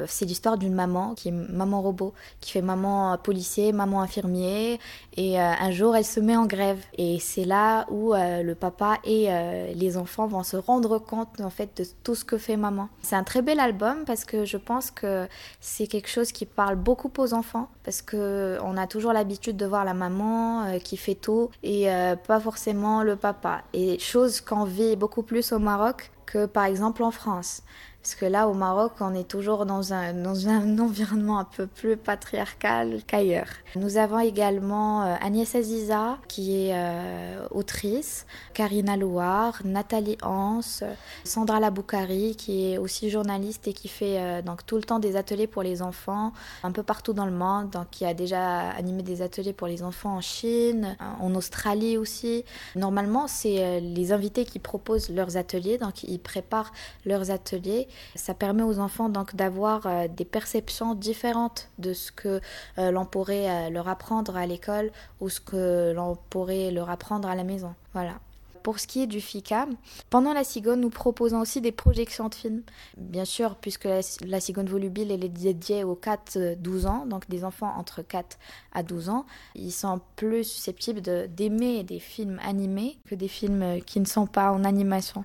C'est l'histoire d'une maman qui est Maman Robot, qui fait maman policier, maman infirmier. Et un jour, elle se met en grève. Et c'est là où le papa et les enfants vont se rendre compte en fait de tout ce que fait maman. C'est un très bel album parce que je pense que c'est quelque chose qui parle beaucoup aux enfants parce que on a toujours l'habitude de voir la maman qui fait tout et euh, pas forcément le papa. Et chose qu'on vit beaucoup plus au Maroc que par exemple en France. Parce que là, au Maroc, on est toujours dans un, dans un environnement un peu plus patriarcal qu'ailleurs. Nous avons également euh, Agnès Aziza, qui est euh, autrice, Karina Louard, Nathalie Hans, Sandra Laboukari, qui est aussi journaliste et qui fait euh, donc tout le temps des ateliers pour les enfants un peu partout dans le monde. Donc, qui a déjà animé des ateliers pour les enfants en Chine, en Australie aussi. Normalement, c'est les invités qui proposent leurs ateliers, donc ils préparent leurs ateliers ça permet aux enfants donc d'avoir euh, des perceptions différentes de ce que euh, l'on pourrait euh, leur apprendre à l'école ou ce que l'on pourrait leur apprendre à la maison. Voilà. Pour ce qui est du FICAM, pendant la Cigogne, nous proposons aussi des projections de films. Bien sûr, puisque la, la volubile est dédiée aux 4-12 ans, donc des enfants entre 4 à 12 ans, ils sont plus susceptibles d'aimer des films animés que des films qui ne sont pas en animation.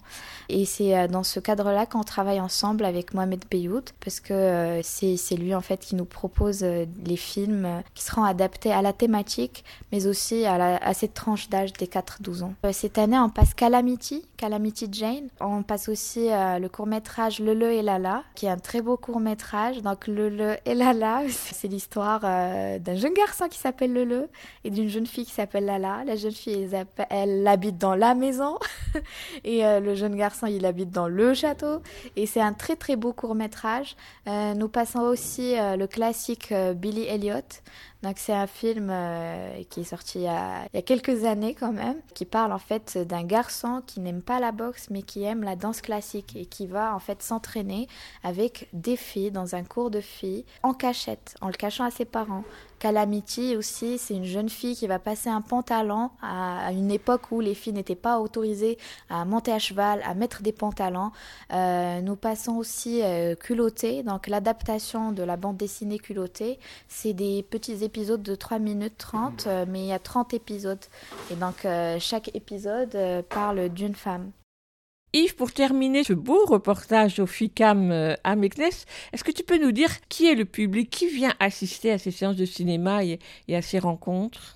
Et c'est euh, dans ce cadre-là qu'on travaille ensemble avec Mohamed Beyoud, parce que euh, c'est lui en fait qui nous propose euh, les films qui seront adaptés à la thématique, mais aussi à, à cette tranche d'âge des 4-12 ans. Cette année, on passe Calamity, Calamity Jane. On passe aussi euh, le court-métrage Lele et Lala, qui est un très beau court-métrage. Donc Lele et Lala, c'est l'histoire euh, d'un jeune garçon qui s'appelle Lele et d'une jeune fille qui s'appelle Lala. La jeune fille, elle, habite dans la maison et euh, le jeune garçon, il habite dans le château. Et c'est un très très beau court-métrage. nous passons aussi le classique Billy Elliot. Donc c'est un film qui est sorti il y, a, quelques années quand même, qui parle en fait d'un garçon qui n'aime pas la boxe mais qui aime la danse classique et qui va en fait s'entraîner avec des filles dans un cours de filles en cachette, en le cachant à ses parents. Calamity aussi, c'est une jeune fille qui va passer un pantalon à, une époque où les filles n'étaient pas autorisées à monter à cheval, à mettre des pantalons. Euh, nous passons aussi euh, Culotté, donc l'adaptation de la bande dessinée Culotté. C'est des petits épisodes de 3 minutes 30, euh, mais il y a 30 épisodes. Et donc chaque épisode parle d'une femme. Yves, pour terminer ce beau reportage au FICAM euh, à Meknes, est-ce que tu peux nous dire qui est le public, qui vient assister à ces séances de cinéma et à ces rencontres?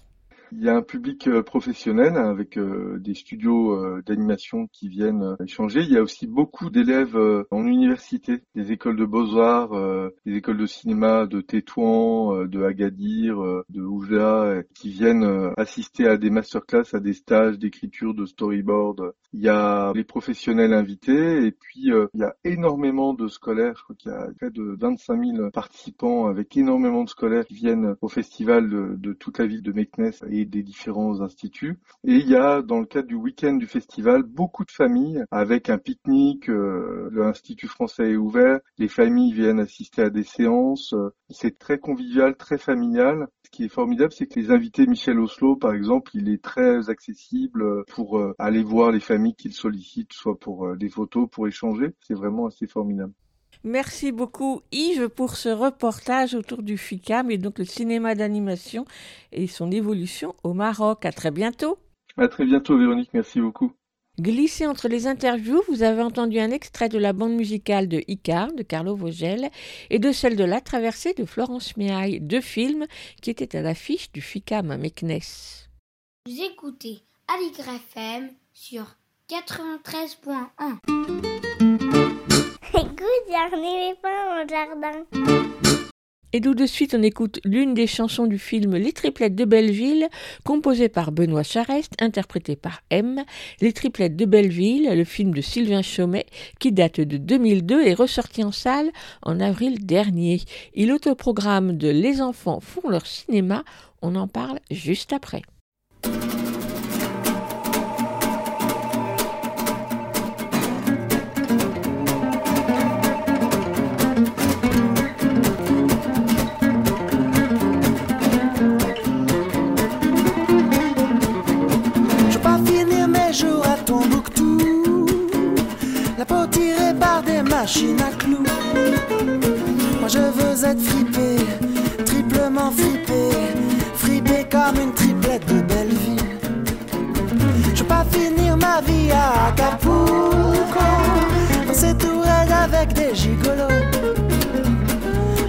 Il y a un public euh, professionnel avec euh, des studios euh, d'animation qui viennent échanger. Il y a aussi beaucoup d'élèves en université, des écoles de beaux-arts, des écoles de cinéma de Tétouan, de Agadir, de Oujda, qui viennent assister à des masterclass, à des stages d'écriture, de storyboard. Il y a les professionnels invités et puis il y a énormément de scolaires. Je crois qu'il y a près de 25 000 participants avec énormément de scolaires qui viennent au festival de, toute la ville de Meknes des différents instituts. Et il y a, dans le cadre du week-end du festival, beaucoup de familles avec un pique-nique. Euh, L'Institut français est ouvert. Les familles viennent assister à des séances. C'est très convivial, très familial. Ce qui est formidable, c'est que les invités, Michel Oslo, par exemple, il est très accessible pour euh, aller voir les familles qu'il sollicite, soit pour euh, des photos, pour échanger. C'est vraiment assez formidable. Merci beaucoup Yves pour ce reportage autour du FICAM et donc le cinéma d'animation et son évolution au Maroc. À très bientôt. À très bientôt Véronique, merci beaucoup. Glissé entre les interviews, vous avez entendu un extrait de la bande musicale de Icar de Carlo Vogel et de celle de La Traversée de Florence Miaille, deux films qui étaient à l'affiche du FICAM à Meknes. Vous écoutez Aligre FM sur 93.1. Et tout de suite, on écoute l'une des chansons du film Les Triplettes de Belleville, composée par Benoît Charest, interprétée par M. Les Triplettes de Belleville, le film de Sylvain Chaumet, qui date de 2002 et ressorti en salle en avril dernier. Il autoprogramme de Les enfants font leur cinéma. On en parle juste après. Machine à clous. Moi je veux être fripé, triplement fripé, fripé comme une triplette de belle vie. Je veux pas finir ma vie à Acapulco, danser tout raide avec des gigolos.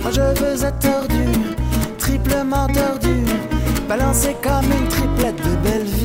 Moi je veux être tordu, triplement tordu, balancé comme une triplette de belle vie.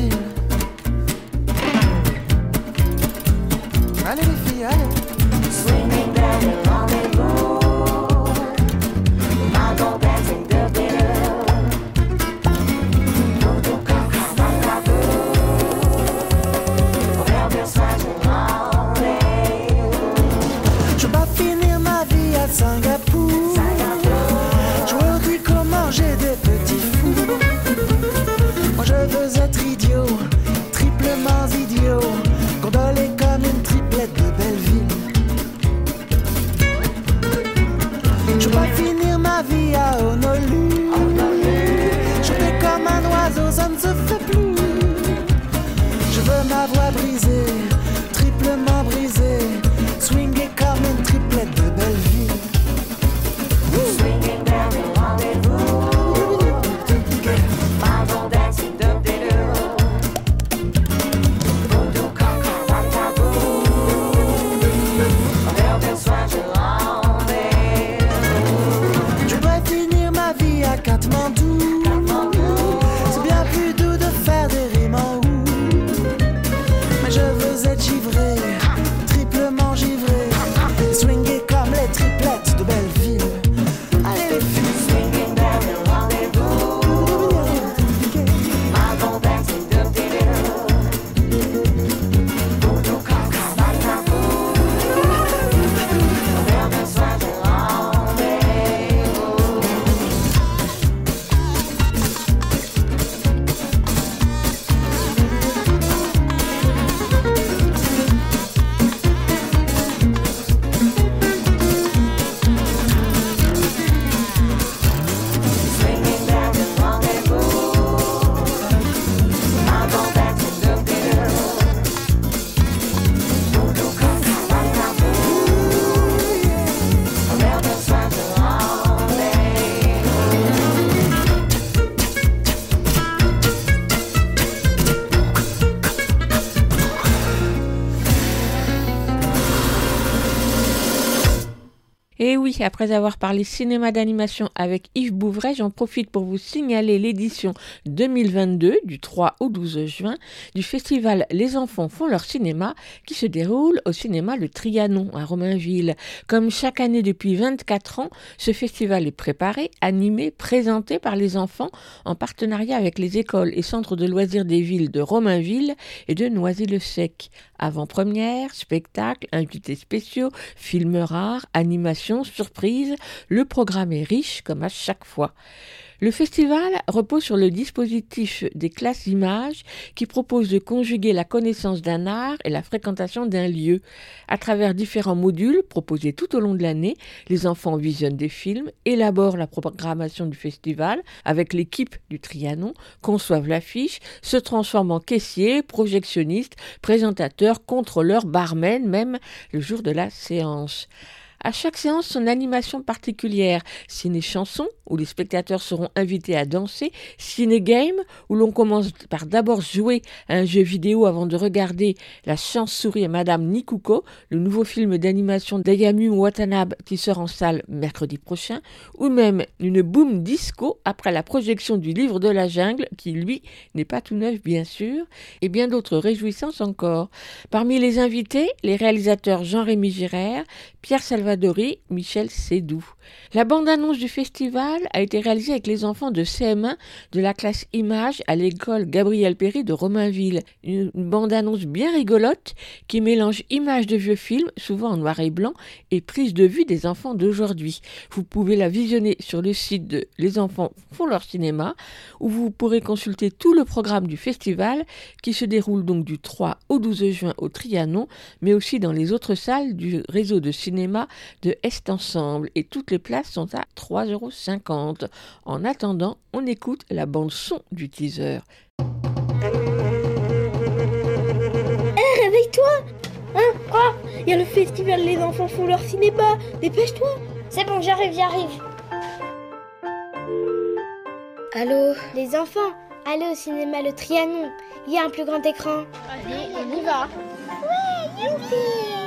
Après avoir parlé cinéma d'animation avec Yves Bouvray, j'en profite pour vous signaler l'édition 2022 du 3 au 12 juin du festival Les enfants font leur cinéma qui se déroule au cinéma Le Trianon à Romainville. Comme chaque année depuis 24 ans, ce festival est préparé, animé, présenté par les enfants en partenariat avec les écoles et centres de loisirs des villes de Romainville et de Noisy-le-Sec. Avant-première, spectacle, invités spéciaux, films rares, animations, surprises, le programme est riche comme à chaque fois. Le festival repose sur le dispositif des classes images qui propose de conjuguer la connaissance d'un art et la fréquentation d'un lieu. À travers différents modules proposés tout au long de l'année, les enfants visionnent des films, élaborent la programmation du festival avec l'équipe du Trianon, conçoivent l'affiche, se transforment en caissiers, projectionnistes, présentateurs, contrôleurs, barmen même le jour de la séance. À chaque séance, son animation particulière. Ciné-chanson, où les spectateurs seront invités à danser. Ciné-game, où l'on commence par d'abord jouer à un jeu vidéo avant de regarder La chance-souris à Madame Nikuko, le nouveau film d'animation d'Ayami Watanabe qui sort en salle mercredi prochain. Ou même une boom disco après la projection du livre de la jungle, qui lui n'est pas tout neuf bien sûr. Et bien d'autres réjouissances encore. Parmi les invités, les réalisateurs Jean-Rémy Girard, Pierre Salvadori, Michel Sédou. La bande-annonce du festival a été réalisée avec les enfants de CM1 de la classe Images à l'école Gabriel Péry de Romainville. Une bande-annonce bien rigolote qui mélange images de vieux films, souvent en noir et blanc, et prise de vue des enfants d'aujourd'hui. Vous pouvez la visionner sur le site de Les enfants font leur cinéma, où vous pourrez consulter tout le programme du festival qui se déroule donc du 3 au 12 juin au Trianon, mais aussi dans les autres salles du réseau de cinéma de Est Ensemble et toutes les places sont à 3,50 euros. En attendant, on écoute la bande son du teaser. Hé, réveille-toi Hein Quoi? Il y a le festival Les enfants font leur cinéma Dépêche-toi C'est bon, j'arrive, j'arrive. Allô? Les enfants, allez au cinéma Le Trianon. Il y a un plus grand écran. Allez, on y va Ouais, youpi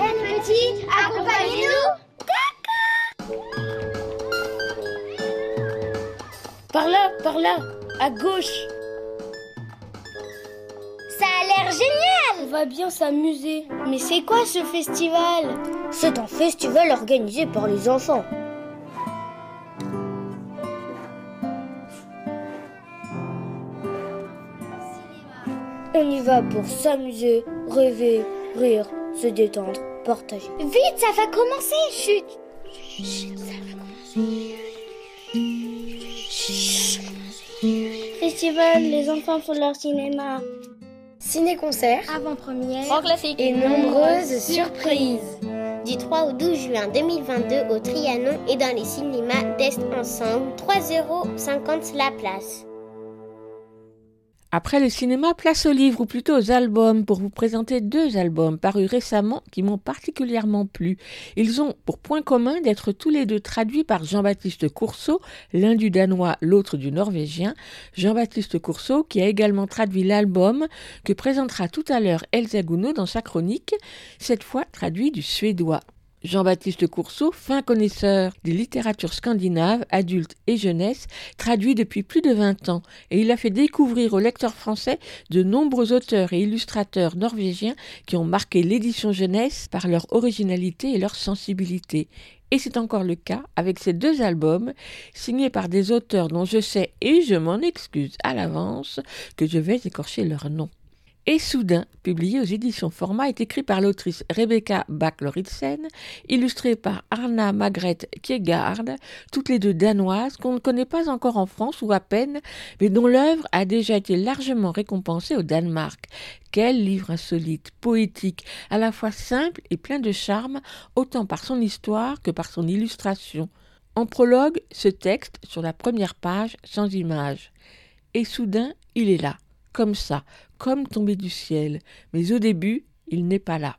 les petits, accompagnez-nous Par là, par là, à gauche Ça a l'air génial On va bien s'amuser. Mais c'est quoi ce festival? C'est un festival organisé par les enfants. On y va pour s'amuser, rêver, rire, se détendre, partager. Vite, ça va commencer Chut Chut, ça va commencer. Festival, les enfants font leur cinéma. Ciné-concert, avant-première, grand classique et nombreuses surprises. Du 3 au 12 juin 2022 au Trianon et dans les cinémas d'Est Ensemble, 3,50 euros la place. Après le cinéma, place aux livres ou plutôt aux albums pour vous présenter deux albums parus récemment qui m'ont particulièrement plu. Ils ont pour point commun d'être tous les deux traduits par Jean-Baptiste Courceau, l'un du danois, l'autre du norvégien. Jean-Baptiste Courceau qui a également traduit l'album que présentera tout à l'heure Elsa Gounod dans sa chronique, cette fois traduit du suédois. Jean-Baptiste Courceau, fin connaisseur des littératures scandinaves, adultes et jeunesse, traduit depuis plus de 20 ans, et il a fait découvrir aux lecteurs français de nombreux auteurs et illustrateurs norvégiens qui ont marqué l'édition jeunesse par leur originalité et leur sensibilité. Et c'est encore le cas avec ces deux albums, signés par des auteurs dont je sais, et je m'en excuse à l'avance, que je vais écorcher leur nom. Et soudain, publié aux éditions Format, est écrit par l'autrice Rebecca Bach-Loritsen, illustré par Arna Magret Kiegaard, toutes les deux danoises, qu'on ne connaît pas encore en France ou à peine, mais dont l'œuvre a déjà été largement récompensée au Danemark. Quel livre insolite, poétique, à la fois simple et plein de charme, autant par son histoire que par son illustration. En prologue, ce texte, sur la première page, sans image. Et soudain, il est là comme ça, comme tombé du ciel, mais au début, il n'est pas là.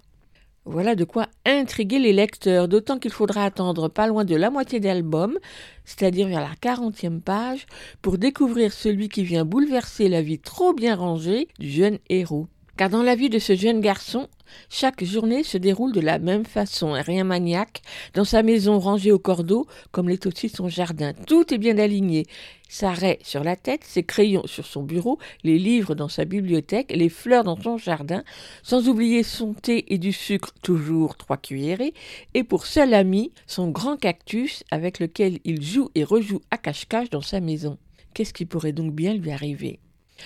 Voilà de quoi intriguer les lecteurs, d'autant qu'il faudra attendre pas loin de la moitié d'album, c'est-à-dire vers la quarantième page, pour découvrir celui qui vient bouleverser la vie trop bien rangée du jeune héros. Car dans la vie de ce jeune garçon, chaque journée se déroule de la même façon, rien maniaque, dans sa maison rangée au cordeau, comme l'est aussi son jardin. Tout est bien aligné. Sa raie sur la tête, ses crayons sur son bureau, les livres dans sa bibliothèque, les fleurs dans son jardin, sans oublier son thé et du sucre, toujours trois cuillerées, et pour seul ami, son grand cactus avec lequel il joue et rejoue à cache-cache dans sa maison. Qu'est-ce qui pourrait donc bien lui arriver?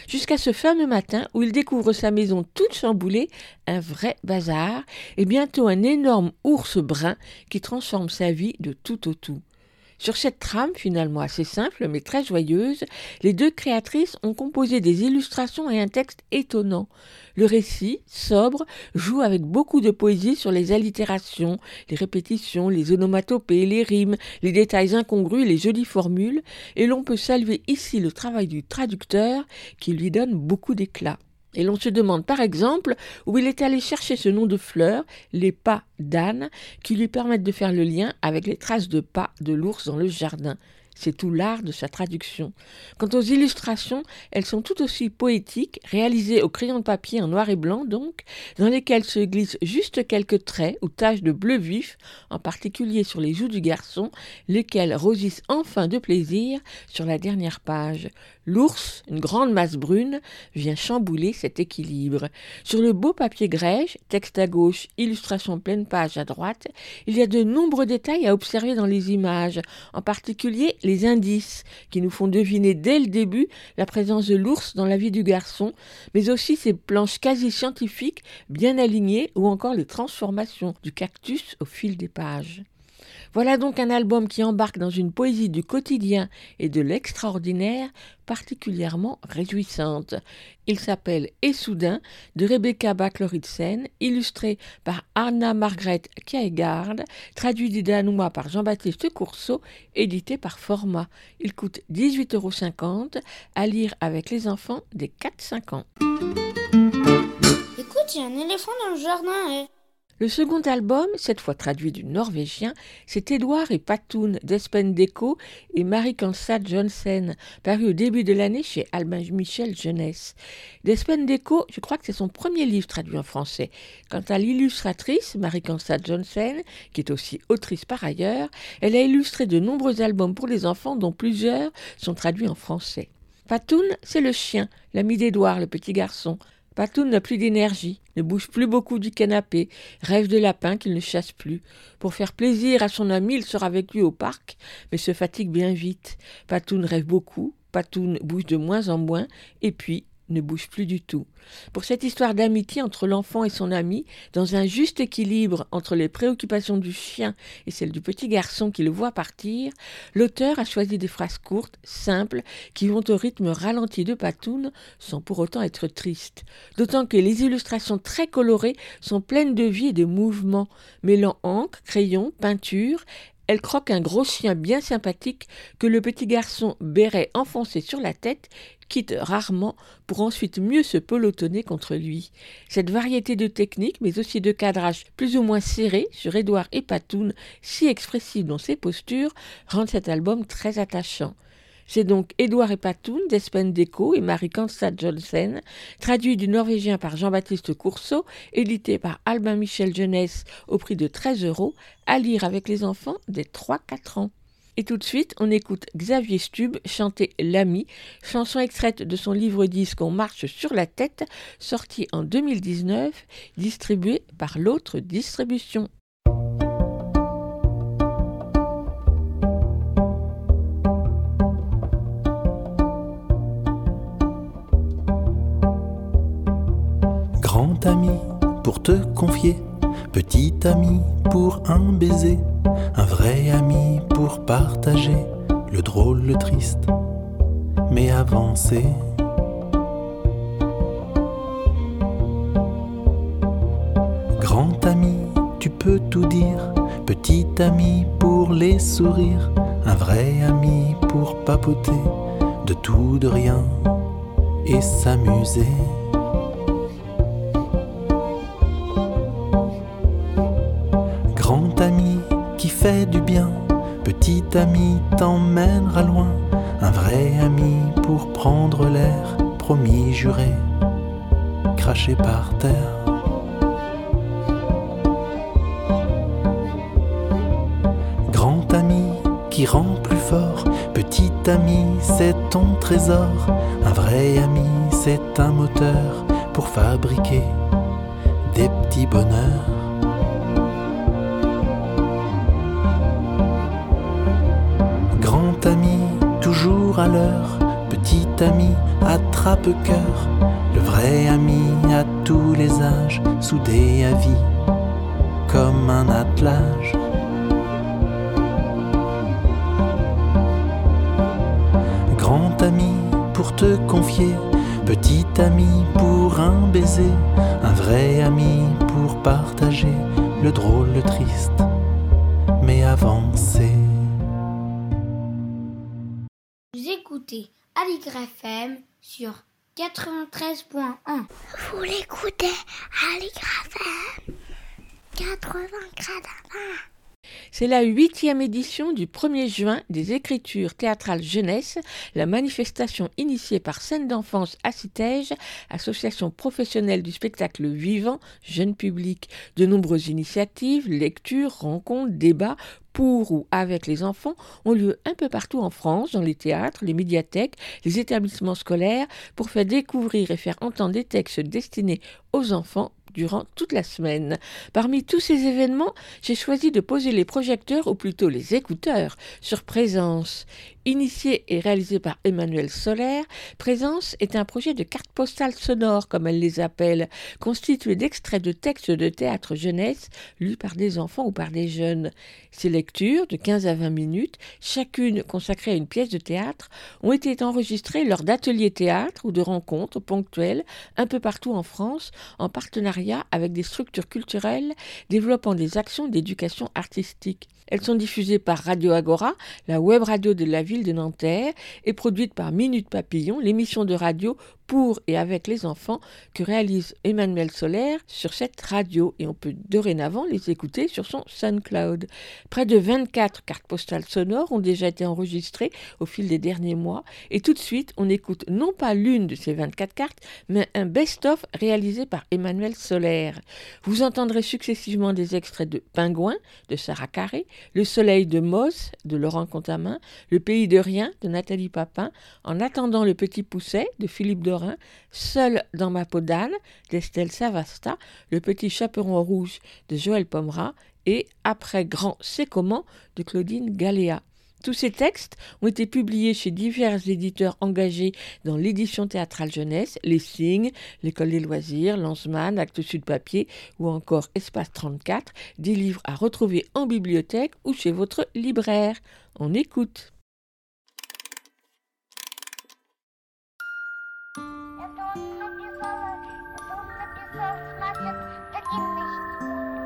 Jusqu'à ce fameux matin où il découvre sa maison toute chamboulée, un vrai bazar, et bientôt un énorme ours brun qui transforme sa vie de tout au tout. Sur cette trame finalement assez simple mais très joyeuse, les deux créatrices ont composé des illustrations et un texte étonnant. Le récit, sobre, joue avec beaucoup de poésie sur les allitérations, les répétitions, les onomatopées, les rimes, les détails incongrus, les jolies formules, et l'on peut saluer ici le travail du traducteur qui lui donne beaucoup d'éclat. Et l'on se demande par exemple où il est allé chercher ce nom de fleur, les pas d'âne, qui lui permettent de faire le lien avec les traces de pas de l'ours dans le jardin. C'est tout l'art de sa traduction. Quant aux illustrations, elles sont tout aussi poétiques, réalisées au crayon de papier en noir et blanc donc, dans lesquelles se glissent juste quelques traits ou taches de bleu vif, en particulier sur les joues du garçon, lesquels rosissent enfin de plaisir sur la dernière page. L'ours, une grande masse brune, vient chambouler cet équilibre. Sur le beau papier grège, texte à gauche, illustration pleine page à droite, il y a de nombreux détails à observer dans les images, en particulier les indices qui nous font deviner dès le début la présence de l'ours dans la vie du garçon, mais aussi ses planches quasi scientifiques bien alignées ou encore les transformations du cactus au fil des pages. Voilà donc un album qui embarque dans une poésie du quotidien et de l'extraordinaire particulièrement réjouissante. Il s'appelle Et soudain de Rebecca Bachloritsen, illustré par Anna Margret Kjaegaard, traduit du danois par Jean-Baptiste Courceau, édité par Format. Il coûte 18,50 euros à lire avec les enfants des 4-5 ans. Écoute, il y a un éléphant dans le jardin. Eh. Le second album, cette fois traduit du norvégien, c'est Édouard et Patoun d'Espen Deco et Marie Kansad Johnson, paru au début de l'année chez Albin Michel Jeunesse. D'Espen Deco, je crois que c'est son premier livre traduit en français. Quant à l'illustratrice, Marie Kansad Johnson, qui est aussi autrice par ailleurs, elle a illustré de nombreux albums pour les enfants dont plusieurs sont traduits en français. Patoun, c'est le chien, l'ami d'Édouard, le petit garçon. Patoun n'a plus d'énergie, ne bouge plus beaucoup du canapé, rêve de lapin qu'il ne chasse plus. Pour faire plaisir à son ami, il sera avec lui au parc, mais se fatigue bien vite. Patoun rêve beaucoup, Patoun bouge de moins en moins, et puis ne bouge plus du tout. Pour cette histoire d'amitié entre l'enfant et son ami, dans un juste équilibre entre les préoccupations du chien et celles du petit garçon qui le voit partir, l'auteur a choisi des phrases courtes, simples, qui vont au rythme ralenti de Patoun sans pour autant être tristes. D'autant que les illustrations très colorées sont pleines de vie et de mouvement, mêlant encre, crayon, peinture, elle croque un gros chien bien sympathique que le petit garçon béret enfoncé sur la tête quitte rarement pour ensuite mieux se pelotonner contre lui. Cette variété de techniques, mais aussi de cadrage plus ou moins serré sur Édouard et Patoun, si expressif dans ses postures, rend cet album très attachant. C'est donc Édouard et Patoun d'Espen Deco et Marie Kanstad Johnsen, traduit du norvégien par Jean-Baptiste Courceau, édité par Albin Michel Jeunesse au prix de 13 euros, à lire avec les enfants des 3-4 ans. Et tout de suite, on écoute Xavier Stub chanter L'ami, chanson extraite de son livre disque On marche sur la tête, sorti en 2019, distribué par l'autre distribution. Grand ami pour te confier, petit ami pour un baiser un vrai ami pour partager le drôle, le triste, mais avancer. Grand ami, tu peux tout dire, petit ami pour les sourires, un vrai ami pour papoter de tout, de rien et s'amuser. Ami t'emmènera loin. Un vrai ami pour prendre l'air, promis, juré. crachés par terre. Grand ami qui rend plus fort, petit ami c'est ton trésor, un vrai ami c'est un moteur pour fabriquer des petits bonheurs. À l'heure, petit ami, attrape-cœur, le vrai ami à tous les âges, soudé à vie, comme un attelage. Grand ami pour te confier, petit ami pour un baiser, un vrai ami pour partager le drôle, le triste, mais avancer. Sur 93.1. Vous l'écoutez FM 80 C'est la huitième édition du 1er juin des écritures théâtrales jeunesse, la manifestation initiée par Scène d'enfance Acitège, association professionnelle du spectacle vivant, jeune public. De nombreuses initiatives, lectures, rencontres, débats pour ou avec les enfants ont lieu un peu partout en France, dans les théâtres, les médiathèques, les établissements scolaires, pour faire découvrir et faire entendre des textes destinés aux enfants durant toute la semaine. Parmi tous ces événements, j'ai choisi de poser les projecteurs, ou plutôt les écouteurs, sur Présence. Initié et réalisé par Emmanuel Solaire, Présence est un projet de cartes postales sonores, comme elle les appelle, constitué d'extraits de textes de théâtre jeunesse lus par des enfants ou par des jeunes. Ces lectures, de 15 à 20 minutes, chacune consacrée à une pièce de théâtre, ont été enregistrées lors d'ateliers théâtre ou de rencontres ponctuelles un peu partout en France, en partenariat avec des structures culturelles développant des actions d'éducation artistique. Elles sont diffusées par Radio Agora, la web radio de la ville de Nanterre, et produites par Minute Papillon, l'émission de radio pour et avec les enfants que réalise Emmanuel Solaire sur cette radio et on peut dorénavant les écouter sur son SoundCloud. Près de 24 cartes postales sonores ont déjà été enregistrées au fil des derniers mois et tout de suite on écoute non pas l'une de ces 24 cartes mais un best-of réalisé par Emmanuel Solaire. Vous entendrez successivement des extraits de Pingouin de Sarah Carré, Le Soleil de Moss de Laurent Contamin, Le Pays de Rien de Nathalie Papin, En attendant le petit pousset de Philippe Seul dans ma peau d'âne d'Estelle Savasta, Le petit chaperon rouge de Joël Pomera et Après grand c'est comment de Claudine Galéa. Tous ces textes ont été publiés chez divers éditeurs engagés dans l'édition théâtrale jeunesse, Les Signes, l'École des loisirs, Lanzmann, Actes Sud Papier ou encore Espace 34, des livres à retrouver en bibliothèque ou chez votre libraire. On écoute.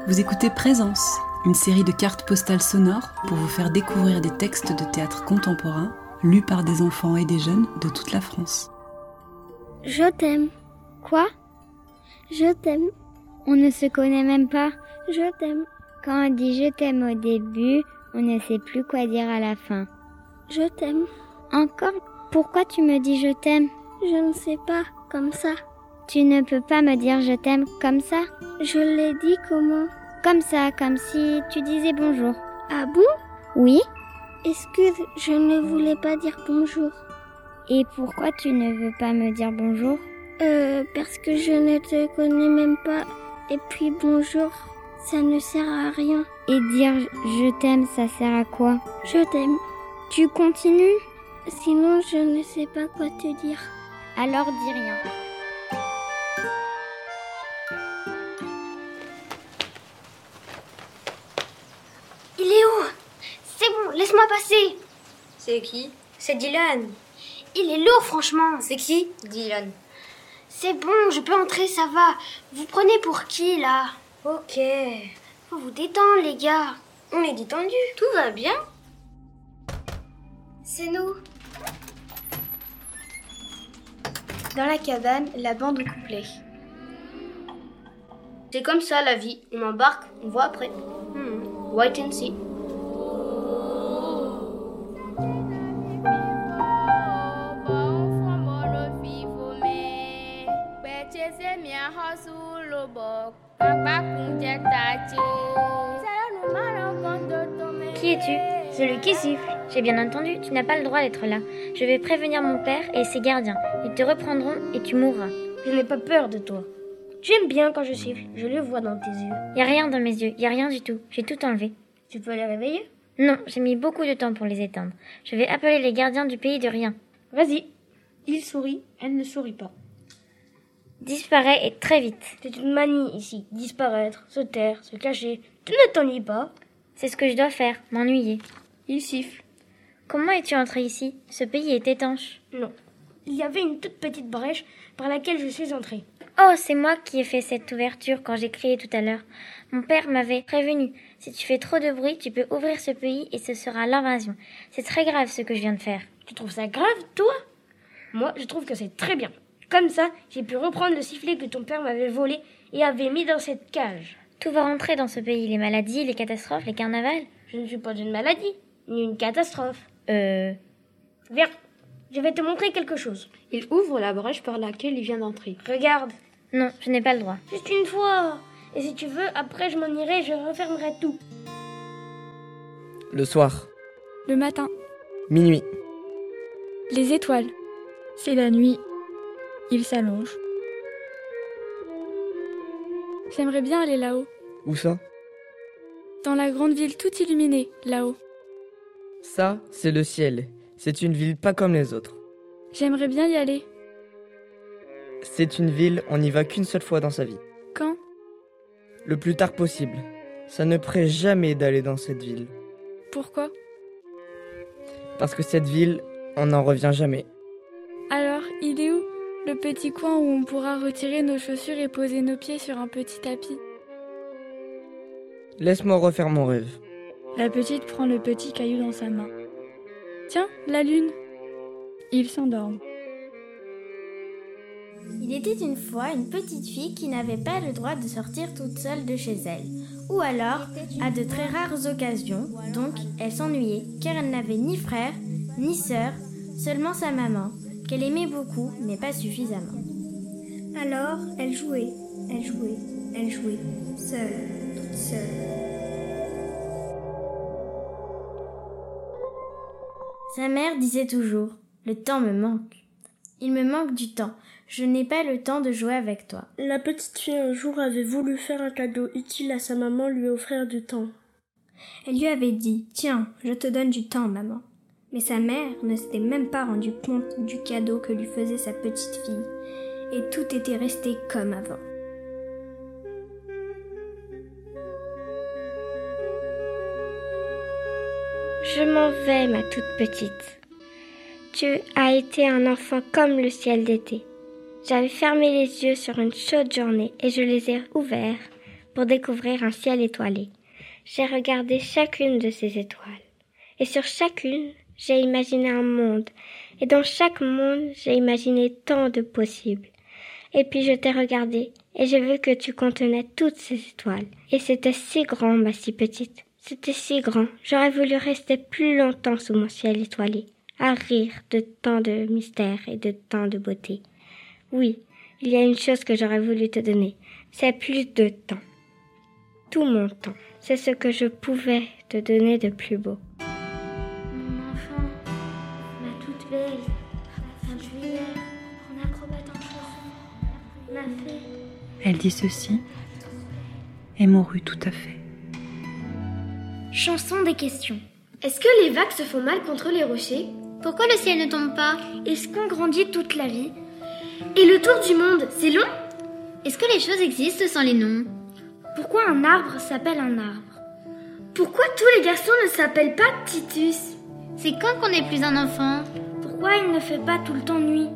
Vous écoutez Présence, une série de cartes postales sonores pour vous faire découvrir des textes de théâtre contemporain lus par des enfants et des jeunes de toute la France. Je t'aime. Quoi? Je t'aime. On ne se connaît même pas. Je t'aime. Quand on dit je t'aime au début, on ne sait plus quoi dire à la fin. Je t'aime. Encore? Pourquoi tu me dis je t'aime? Je ne sais pas, comme ça. Tu ne peux pas me dire je t'aime comme ça? Je l'ai dit comment? Comme ça, comme si tu disais bonjour. Ah bon? Oui. Excuse, je ne voulais pas dire bonjour? Et pourquoi tu ne veux pas me dire bonjour? Euh, parce que je ne te connais même pas. Et puis bonjour, ça ne sert à rien. Et dire je t'aime, ça sert à quoi? Je t'aime. Tu continues? Sinon, je ne sais pas quoi te dire. Alors dis rien. C'est bon, laisse-moi passer. C'est qui? C'est Dylan. Il est lourd, franchement. C'est qui? Dylan. C'est bon, je peux entrer, ça va. Vous prenez pour qui, là? Ok. Faut vous détendre, les gars. On est détendu. Tout va bien C'est nous. Dans la cabane, la bande au couplet. C'est comme ça la vie. On embarque, on voit après. Hmm. Wait and see. Qui es-tu? Celui qui siffle. J'ai bien entendu, tu n'as pas le droit d'être là. Je vais prévenir mon père et ses gardiens. Ils te reprendront et tu mourras. Je n'ai pas peur de toi. Tu aimes bien quand je siffle, je le vois dans tes yeux. Y a rien dans mes yeux, y a rien du tout. J'ai tout enlevé. Tu peux les réveiller? Non, j'ai mis beaucoup de temps pour les éteindre. Je vais appeler les gardiens du pays de rien. Vas-y. Il sourit, elle ne sourit pas. Disparaît et très vite. C'est une manie ici, disparaître, se taire, se cacher. Tu ne t'ennuies pas C'est ce que je dois faire, m'ennuyer. Il siffle. Comment es-tu entré ici? Ce pays est étanche. Non. Il y avait une toute petite brèche par laquelle je suis entrée. Oh, c'est moi qui ai fait cette ouverture quand j'ai crié tout à l'heure. Mon père m'avait prévenu. Si tu fais trop de bruit, tu peux ouvrir ce pays et ce sera l'invasion. C'est très grave ce que je viens de faire. Tu trouves ça grave, toi? Moi, je trouve que c'est très bien. Comme ça, j'ai pu reprendre le sifflet que ton père m'avait volé et avait mis dans cette cage. Tout va rentrer dans ce pays, les maladies, les catastrophes, les carnavals. Je ne suis pas une maladie, ni une catastrophe. Euh... Viens, je vais te montrer quelque chose. Il ouvre la brèche par laquelle il vient d'entrer. Regarde. Non, je n'ai pas le droit. Juste une fois. Et si tu veux, après je m'en irai, je refermerai tout. Le soir. Le matin. Minuit. Les étoiles. C'est la nuit. Il s'allonge. J'aimerais bien aller là-haut. Où ça? Dans la grande ville toute illuminée, là-haut. Ça, c'est le ciel. C'est une ville pas comme les autres. J'aimerais bien y aller. C'est une ville, on n'y va qu'une seule fois dans sa vie. Quand? Le plus tard possible. Ça ne prête jamais d'aller dans cette ville. Pourquoi? Parce que cette ville, on n'en revient jamais. Alors, il est où? Le petit coin où on pourra retirer nos chaussures et poser nos pieds sur un petit tapis. Laisse-moi refaire mon rêve. La petite prend le petit caillou dans sa main. Tiens, la lune. Il s'endorme. Il était une fois une petite fille qui n'avait pas le droit de sortir toute seule de chez elle, ou alors à de très rares occasions, donc elle s'ennuyait car elle n'avait ni frère, ni sœur, seulement sa maman, qu'elle aimait beaucoup mais pas suffisamment. Alors elle jouait, elle jouait, elle jouait, seule, toute seule. Sa mère disait toujours Le temps me manque. Il me manque du temps. Je n'ai pas le temps de jouer avec toi. La petite fille un jour avait voulu faire un cadeau utile à sa maman, lui offrir du temps. Elle lui avait dit Tiens, je te donne du temps, maman. Mais sa mère ne s'était même pas rendu compte du cadeau que lui faisait sa petite fille, et tout était resté comme avant. Je m'en vais, ma toute petite. Tu as été un enfant comme le ciel d'été. J'avais fermé les yeux sur une chaude journée et je les ai ouverts pour découvrir un ciel étoilé. J'ai regardé chacune de ces étoiles. Et sur chacune, j'ai imaginé un monde. Et dans chaque monde, j'ai imaginé tant de possibles. Et puis je t'ai regardé et j'ai vu que tu contenais toutes ces étoiles. Et c'était si grand, ma si petite. C'était si grand. J'aurais voulu rester plus longtemps sous mon ciel étoilé, à rire de tant de mystères et de tant de beauté. Oui, il y a une chose que j'aurais voulu te donner. C'est plus de temps. Tout mon temps. C'est ce que je pouvais te donner de plus beau. Elle dit ceci et mourut tout à fait. Chanson des questions. Est-ce que les vagues se font mal contre les rochers? Pourquoi le ciel ne tombe pas? Est-ce qu'on grandit toute la vie? Et le tour du monde, c'est long? Est-ce que les choses existent sans les noms? Pourquoi un arbre s'appelle un arbre? Pourquoi tous les garçons ne s'appellent pas Titus? C'est quand qu'on n'est plus un enfant? Pourquoi il ne fait pas tout le temps nuit?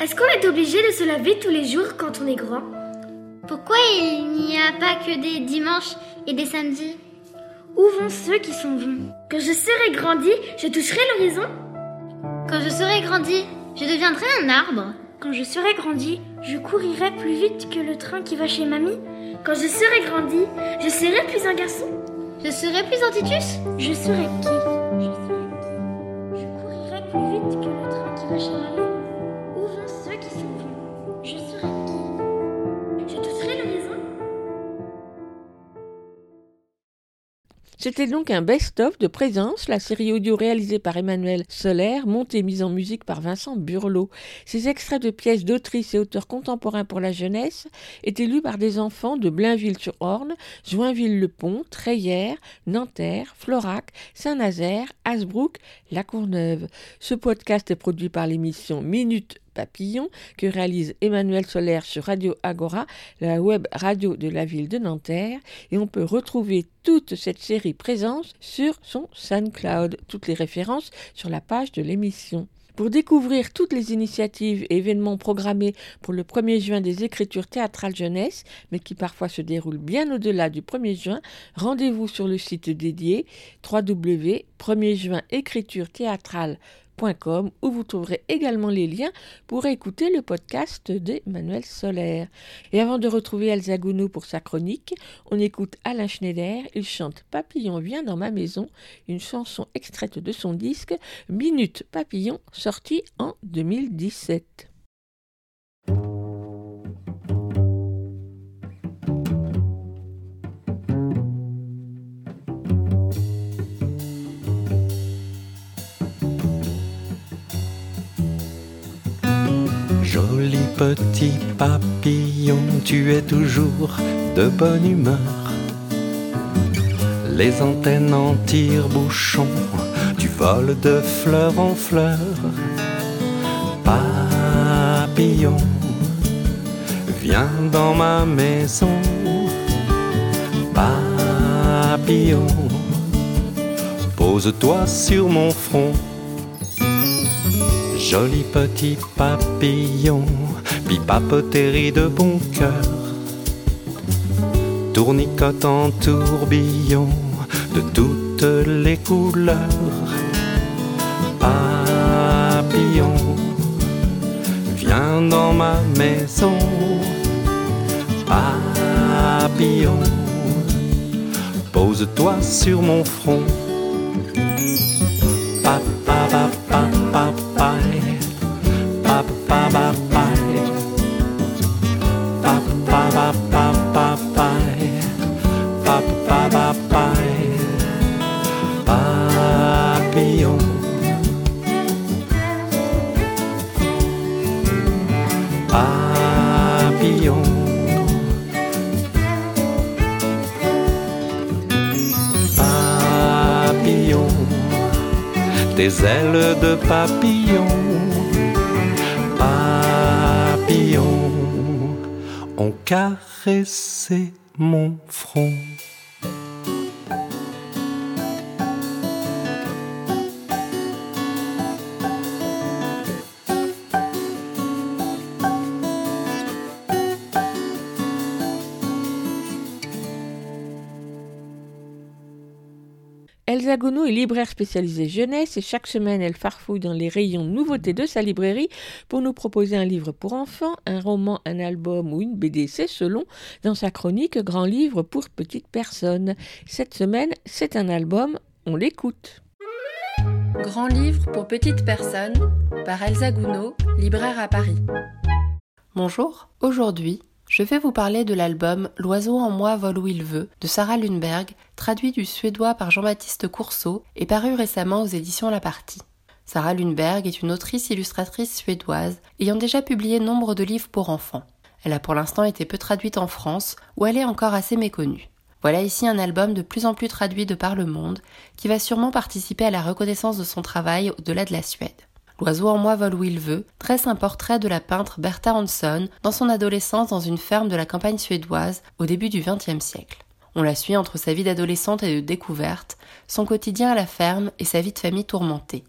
Est-ce qu'on est obligé de se laver tous les jours quand on est grand? Pourquoi il n'y a pas que des dimanches et des samedis où vont ceux qui s'en vont Quand je serai grandi, je toucherai l'horizon? Quand je serai grandi, je deviendrai un arbre. Quand je serai grandi, je courirai plus vite que le train qui va chez mamie? Quand je serai grandi, je serai plus un garçon? Je serai plus un Titus? Je serai qui? Je serai qui? Je courirai plus vite que le train qui va chez mamie? C'était donc un best-of de Présence, la série audio réalisée par Emmanuel Solaire, montée et mise en musique par Vincent Burlot. Ces extraits de pièces d'autrices et auteurs contemporains pour la jeunesse étaient lus par des enfants de Blainville-sur-Orne, Joinville-le-Pont, Treillères, Nanterre, Florac, Saint-Nazaire, Hasbrook, La Courneuve. Ce podcast est produit par l'émission Minute Que réalise Emmanuel Solaire sur Radio Agora, la web radio de la ville de Nanterre. Et on peut retrouver toute cette série présence sur son SoundCloud. Toutes les références sur la page de l'émission. Pour découvrir toutes les initiatives et événements programmés pour le 1er juin des écritures théâtrales jeunesse, mais qui parfois se déroulent bien au-delà du 1er juin, rendez-vous sur le site dédié www.1erjuinécriture où vous trouverez également les liens pour écouter le podcast d'Emmanuel Solaire. Et avant de retrouver Elsa pour sa chronique, on écoute Alain Schneider. Il chante Papillon vient dans ma maison, une chanson extraite de son disque Minute Papillon, sorti en 2017. Petit papillon, tu es toujours de bonne humeur. Les antennes en tire-bouchon, tu voles de fleur en fleur. Papillon, viens dans ma maison. Papillon, pose-toi sur mon front. Joli petit papillon, pipapoterie de bon cœur. Tournicote en tourbillon de toutes les couleurs. Papillon, viens dans ma maison. Papillon, pose-toi sur mon front. Papillon. Papillon. Ont caressé mon front. Elsa Gounod est libraire spécialisée jeunesse et chaque semaine elle farfouille dans les rayons nouveautés de sa librairie pour nous proposer un livre pour enfants, un roman, un album ou une BD, c'est selon, dans sa chronique Grand livre pour petites personnes. Cette semaine, c'est un album, on l'écoute. Grand livre pour petites personnes par Elsa Gounod, libraire à Paris. Bonjour, aujourd'hui je vais vous parler de l'album L'oiseau en moi vole où il veut de Sarah Lundberg, traduit du suédois par Jean-Baptiste Courceau et paru récemment aux éditions La Partie. Sarah Lundberg est une autrice illustratrice suédoise ayant déjà publié nombre de livres pour enfants. Elle a pour l'instant été peu traduite en France où elle est encore assez méconnue. Voilà ici un album de plus en plus traduit de par le monde qui va sûrement participer à la reconnaissance de son travail au-delà de la Suède. L'oiseau en moi vole où il veut dresse un portrait de la peintre Bertha Hansson dans son adolescence dans une ferme de la campagne suédoise au début du XXe siècle. On la suit entre sa vie d'adolescente et de découverte, son quotidien à la ferme et sa vie de famille tourmentée.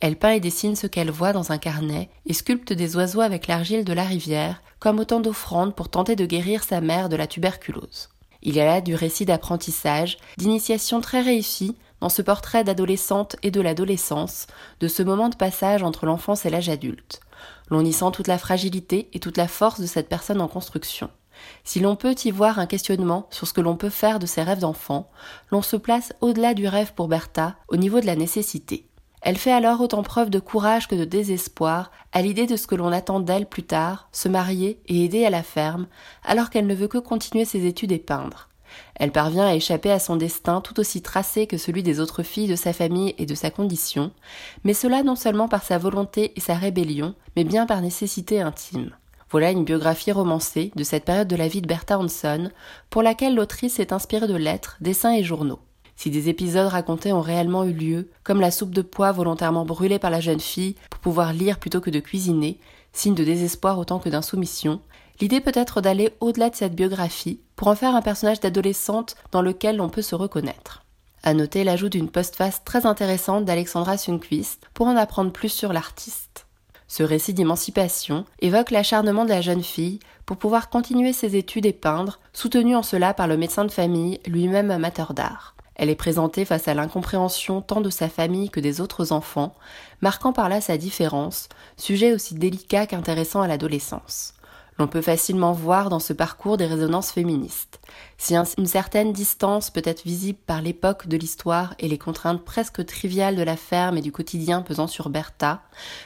Elle peint et dessine ce qu'elle voit dans un carnet et sculpte des oiseaux avec l'argile de la rivière, comme autant d'offrandes pour tenter de guérir sa mère de la tuberculose. Il y a là du récit d'apprentissage, d'initiation très réussie, dans ce portrait d'adolescente et de l'adolescence, de ce moment de passage entre l'enfance et l'âge adulte. L'on y sent toute la fragilité et toute la force de cette personne en construction. Si l'on peut y voir un questionnement sur ce que l'on peut faire de ses rêves d'enfant, l'on se place au-delà du rêve pour Bertha, au niveau de la nécessité. Elle fait alors autant preuve de courage que de désespoir à l'idée de ce que l'on attend d'elle plus tard, se marier et aider à la ferme, alors qu'elle ne veut que continuer ses études et peindre. Elle parvient à échapper à son destin tout aussi tracé que celui des autres filles de sa famille et de sa condition, mais cela non seulement par sa volonté et sa rébellion, mais bien par nécessité intime. Voilà une biographie romancée de cette période de la vie de Bertha Hanson, pour laquelle l'autrice s'est inspirée de lettres, dessins et journaux. Si des épisodes racontés ont réellement eu lieu, comme la soupe de pois volontairement brûlée par la jeune fille pour pouvoir lire plutôt que de cuisiner, signe de désespoir autant que d'insoumission, l'idée peut être d'aller au-delà de cette biographie pour en faire un personnage d'adolescente dans lequel l'on peut se reconnaître. À noter l'ajout d'une postface très intéressante d'Alexandra Sundquist pour en apprendre plus sur l'artiste. Ce récit d'émancipation évoque l'acharnement de la jeune fille pour pouvoir continuer ses études et peindre, soutenu en cela par le médecin de famille, lui-même amateur d'art. Elle est présentée face à l'incompréhension tant de sa famille que des autres enfants, marquant par là sa différence, sujet aussi délicat qu'intéressant à l'adolescence. L'on peut facilement voir dans ce parcours des résonances féministes. Si une certaine distance peut être visible par l'époque de l'histoire et les contraintes presque triviales de la ferme et du quotidien pesant sur Bertha,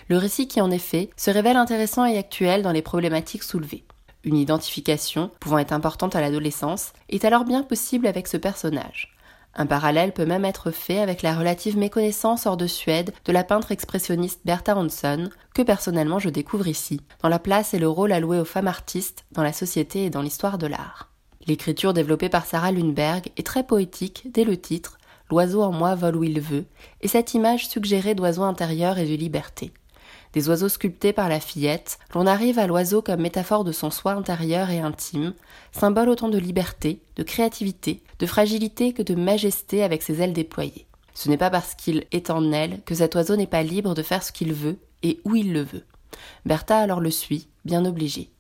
le récit qui en est fait se révèle intéressant et actuel dans les problématiques soulevées. Une identification, pouvant être importante à l'adolescence, est alors bien possible avec ce personnage. Un parallèle peut même être fait avec la relative méconnaissance hors de Suède de la peintre expressionniste Bertha Hansson, que personnellement je découvre ici, dans la place et le rôle alloué aux femmes artistes dans la société et dans l'histoire de l'art. L'écriture développée par Sarah Lundberg est très poétique dès le titre, L'oiseau en moi vole où il veut, et cette image suggérée d'oiseau intérieur et de liberté des oiseaux sculptés par la fillette, l'on arrive à l'oiseau comme métaphore de son soi intérieur et intime, symbole autant de liberté, de créativité, de fragilité que de majesté avec ses ailes déployées. Ce n'est pas parce qu'il est en elle que cet oiseau n'est pas libre de faire ce qu'il veut et où il le veut. Bertha alors le suit, bien obligée.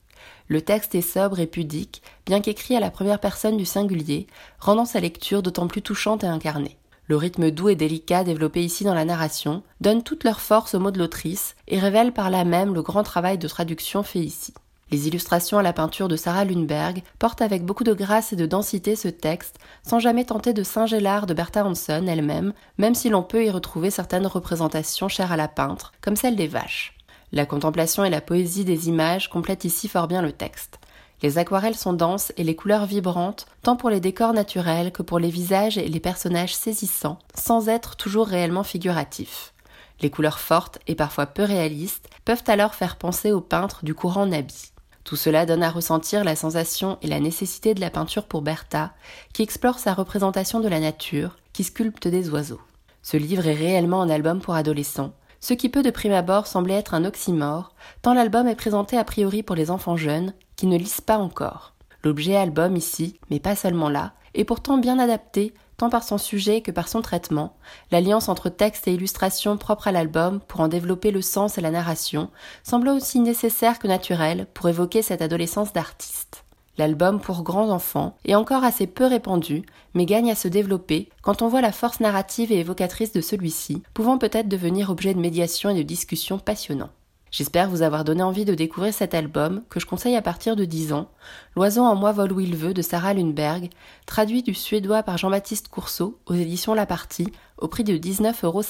Le texte est sobre et pudique, bien qu'écrit à la première personne du singulier, rendant sa lecture d'autant plus touchante et incarnée. Le rythme doux et délicat développé ici dans la narration donne toute leur force aux mots de l'autrice et révèle par là même le grand travail de traduction fait ici. Les illustrations à la peinture de Sarah Lundberg portent avec beaucoup de grâce et de densité ce texte, sans jamais tenter de singer l'art de Bertha Hanson elle-même, même si l'on peut y retrouver certaines représentations chères à la peintre, comme celle des vaches. La contemplation et la poésie des images complètent ici fort bien le texte. Les aquarelles sont denses et les couleurs vibrantes, tant pour les décors naturels que pour les visages et les personnages saisissants, sans être toujours réellement figuratifs. Les couleurs fortes et parfois peu réalistes peuvent alors faire penser au peintre du courant Nabi. Tout cela donne à ressentir la sensation et la nécessité de la peinture pour Bertha, qui explore sa représentation de la nature, qui sculpte des oiseaux. Ce livre est réellement un album pour adolescents, ce qui peut de prime abord sembler être un oxymore, tant l'album est présenté a priori pour les enfants jeunes, qui ne lisent pas encore. L'objet album ici, mais pas seulement là, est pourtant bien adapté par son sujet que par son traitement, l'alliance entre texte et illustration propre à l'album pour en développer le sens et la narration semble aussi nécessaire que naturelle pour évoquer cette adolescence d'artiste. L'album pour grands enfants est encore assez peu répandu, mais gagne à se développer quand on voit la force narrative et évocatrice de celui-ci, pouvant peut-être devenir objet de médiation et de discussion passionnants. J'espère vous avoir donné envie de découvrir cet album que je conseille à partir de 10 ans, L'oiseau en moi vole où il veut de Sarah Lundberg, traduit du suédois par Jean-Baptiste Courceau aux éditions La Partie au prix de 19,50 euros.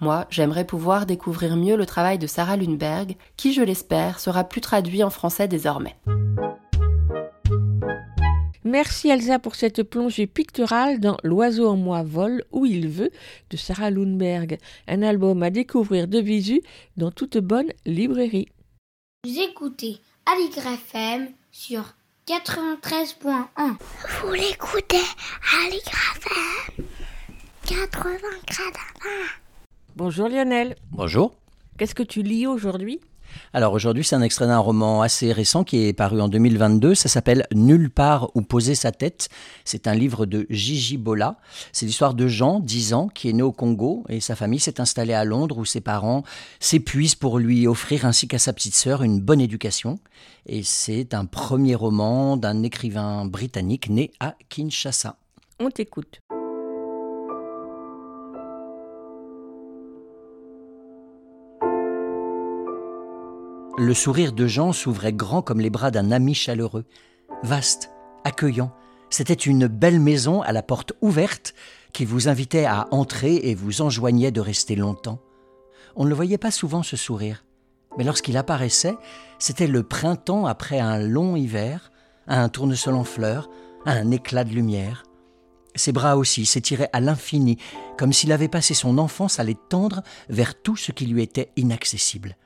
Moi, j'aimerais pouvoir découvrir mieux le travail de Sarah Lundberg, qui, je l'espère, sera plus traduit en français désormais. Merci Elsa pour cette plongée picturale dans L'oiseau en moi vole où il veut de Sarah Lundberg, un album à découvrir de visu dans toute bonne librairie. Vous écoutez Aligre FM sur 93.1. Vous l'écoutez Aligre FM 80 Bonjour Lionel. Bonjour. Qu'est-ce que tu lis aujourd'hui? Alors aujourd'hui, c'est un extrait d'un roman assez récent qui est paru en 2022. Ça s'appelle Nulle part où poser sa tête. C'est un livre de Gigi Bola. C'est l'histoire de Jean, 10 ans, qui est né au Congo et sa famille s'est installée à Londres où ses parents s'épuisent pour lui offrir ainsi qu'à sa petite sœur une bonne éducation. Et c'est un premier roman d'un écrivain britannique né à Kinshasa. On t'écoute. Le sourire de Jean s'ouvrait grand comme les bras d'un ami chaleureux, vaste, accueillant. C'était une belle maison à la porte ouverte qui vous invitait à entrer et vous enjoignait de rester longtemps. On ne le voyait pas souvent ce sourire, mais lorsqu'il apparaissait, c'était le printemps après un long hiver, un tournesol en fleurs, un éclat de lumière. Ses bras aussi s'étiraient à l'infini, comme s'il avait passé son enfance à les tendre vers tout ce qui lui était inaccessible.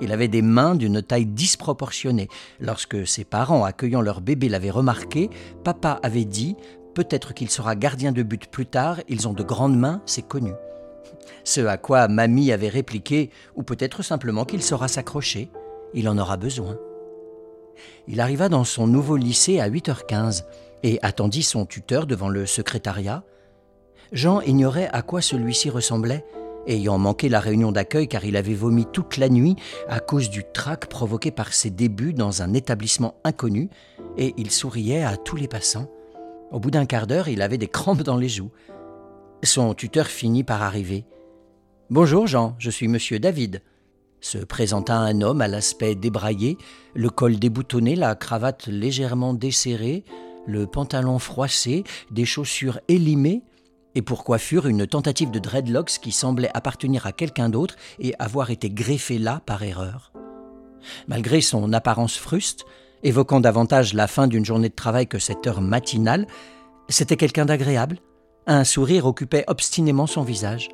Il avait des mains d'une taille disproportionnée. Lorsque ses parents, accueillant leur bébé, l'avaient remarqué, papa avait dit Peut-être qu'il sera gardien de but plus tard, ils ont de grandes mains, c'est connu. Ce à quoi mamie avait répliqué Ou peut-être simplement qu'il saura s'accrocher, il en aura besoin. Il arriva dans son nouveau lycée à 8h15 et attendit son tuteur devant le secrétariat. Jean ignorait à quoi celui-ci ressemblait, ayant manqué la réunion d'accueil car il avait vomi toute la nuit à cause du trac provoqué par ses débuts dans un établissement inconnu, et il souriait à tous les passants. Au bout d'un quart d'heure, il avait des crampes dans les joues. Son tuteur finit par arriver. Bonjour Jean, je suis monsieur David. Se présenta un homme à l'aspect débraillé, le col déboutonné, la cravate légèrement desserrée, le pantalon froissé, des chaussures élimées, et pour coiffure une tentative de dreadlocks qui semblait appartenir à quelqu'un d'autre et avoir été greffée là par erreur. Malgré son apparence fruste, évoquant davantage la fin d'une journée de travail que cette heure matinale, c'était quelqu'un d'agréable. Un sourire occupait obstinément son visage.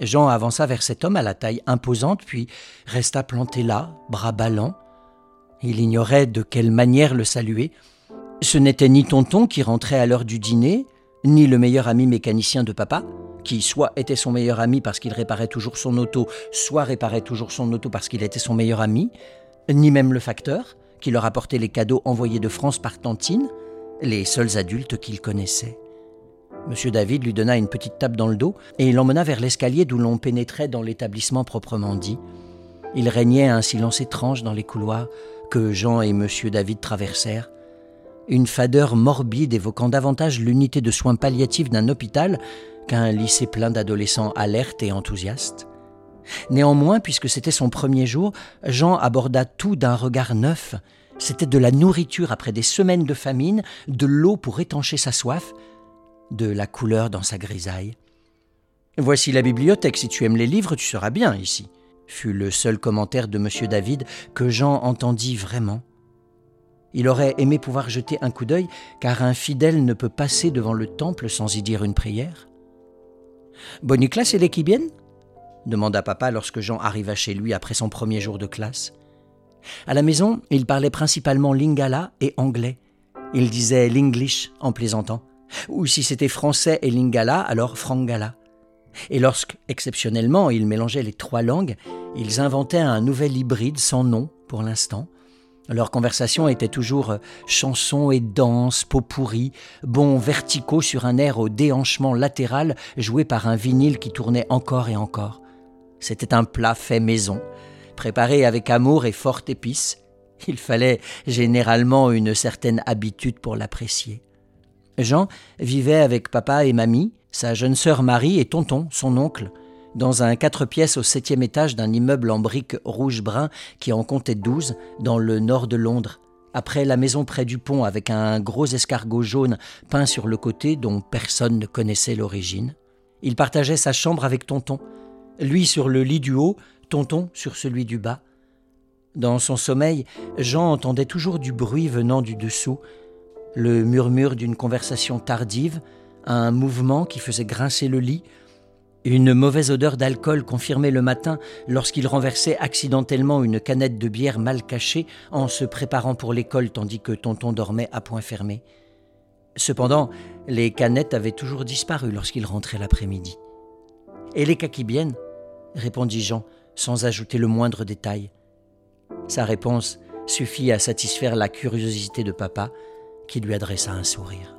Jean avança vers cet homme à la taille imposante, puis resta planté là, bras ballants. Il ignorait de quelle manière le saluer. Ce n'était ni tonton qui rentrait à l'heure du dîner, ni le meilleur ami mécanicien de papa, qui soit était son meilleur ami parce qu'il réparait toujours son auto, soit réparait toujours son auto parce qu'il était son meilleur ami, ni même le facteur, qui leur apportait les cadeaux envoyés de France par Tantine, les seuls adultes qu'il connaissait. Monsieur David lui donna une petite tape dans le dos et l'emmena vers l'escalier d'où l'on pénétrait dans l'établissement proprement dit. Il régnait un silence étrange dans les couloirs que Jean et Monsieur David traversèrent. Une fadeur morbide évoquant davantage l'unité de soins palliatifs d'un hôpital qu'un lycée plein d'adolescents alertes et enthousiastes. Néanmoins, puisque c'était son premier jour, Jean aborda tout d'un regard neuf. C'était de la nourriture après des semaines de famine, de l'eau pour étancher sa soif, de la couleur dans sa grisaille. Voici la bibliothèque, si tu aimes les livres, tu seras bien ici, fut le seul commentaire de M. David que Jean entendit vraiment. Il aurait aimé pouvoir jeter un coup d'œil, car un fidèle ne peut passer devant le temple sans y dire une prière. Boniclas et l'équibienne demanda papa lorsque Jean arriva chez lui après son premier jour de classe. À la maison, il parlait principalement lingala et anglais. Il disait l'English en plaisantant. Ou si c'était français et lingala, alors frangala. Et lorsque, exceptionnellement, ils mélangeaient les trois langues, ils inventaient un nouvel hybride sans nom pour l'instant. Leur conversation était toujours euh, chanson et danse, pot pourri, bons verticaux sur un air au déhanchement latéral joué par un vinyle qui tournait encore et encore. C'était un plat fait maison, préparé avec amour et forte épice. Il fallait généralement une certaine habitude pour l'apprécier. Jean vivait avec papa et mamie, sa jeune sœur Marie et tonton, son oncle, dans un quatre pièces au septième étage d'un immeuble en briques rouge-brun qui en comptait douze, dans le nord de Londres, après la maison près du pont avec un gros escargot jaune peint sur le côté dont personne ne connaissait l'origine. Il partageait sa chambre avec tonton, lui sur le lit du haut, tonton sur celui du bas. Dans son sommeil, Jean entendait toujours du bruit venant du dessous, le murmure d'une conversation tardive, un mouvement qui faisait grincer le lit, une mauvaise odeur d'alcool confirmée le matin lorsqu'il renversait accidentellement une canette de bière mal cachée en se préparant pour l'école tandis que tonton dormait à point fermé. Cependant, les canettes avaient toujours disparu lorsqu'il rentrait l'après-midi. Et les caquibiennes répondit Jean, sans ajouter le moindre détail. Sa réponse suffit à satisfaire la curiosité de papa, qui lui adressa un sourire.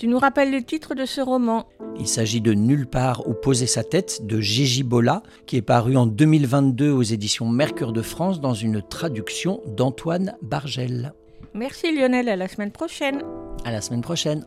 Tu nous rappelles le titre de ce roman Il s'agit de Nulle part où poser sa tête de Gigi Bola, qui est paru en 2022 aux éditions Mercure de France dans une traduction d'Antoine Bargel. Merci Lionel, à la semaine prochaine. À la semaine prochaine.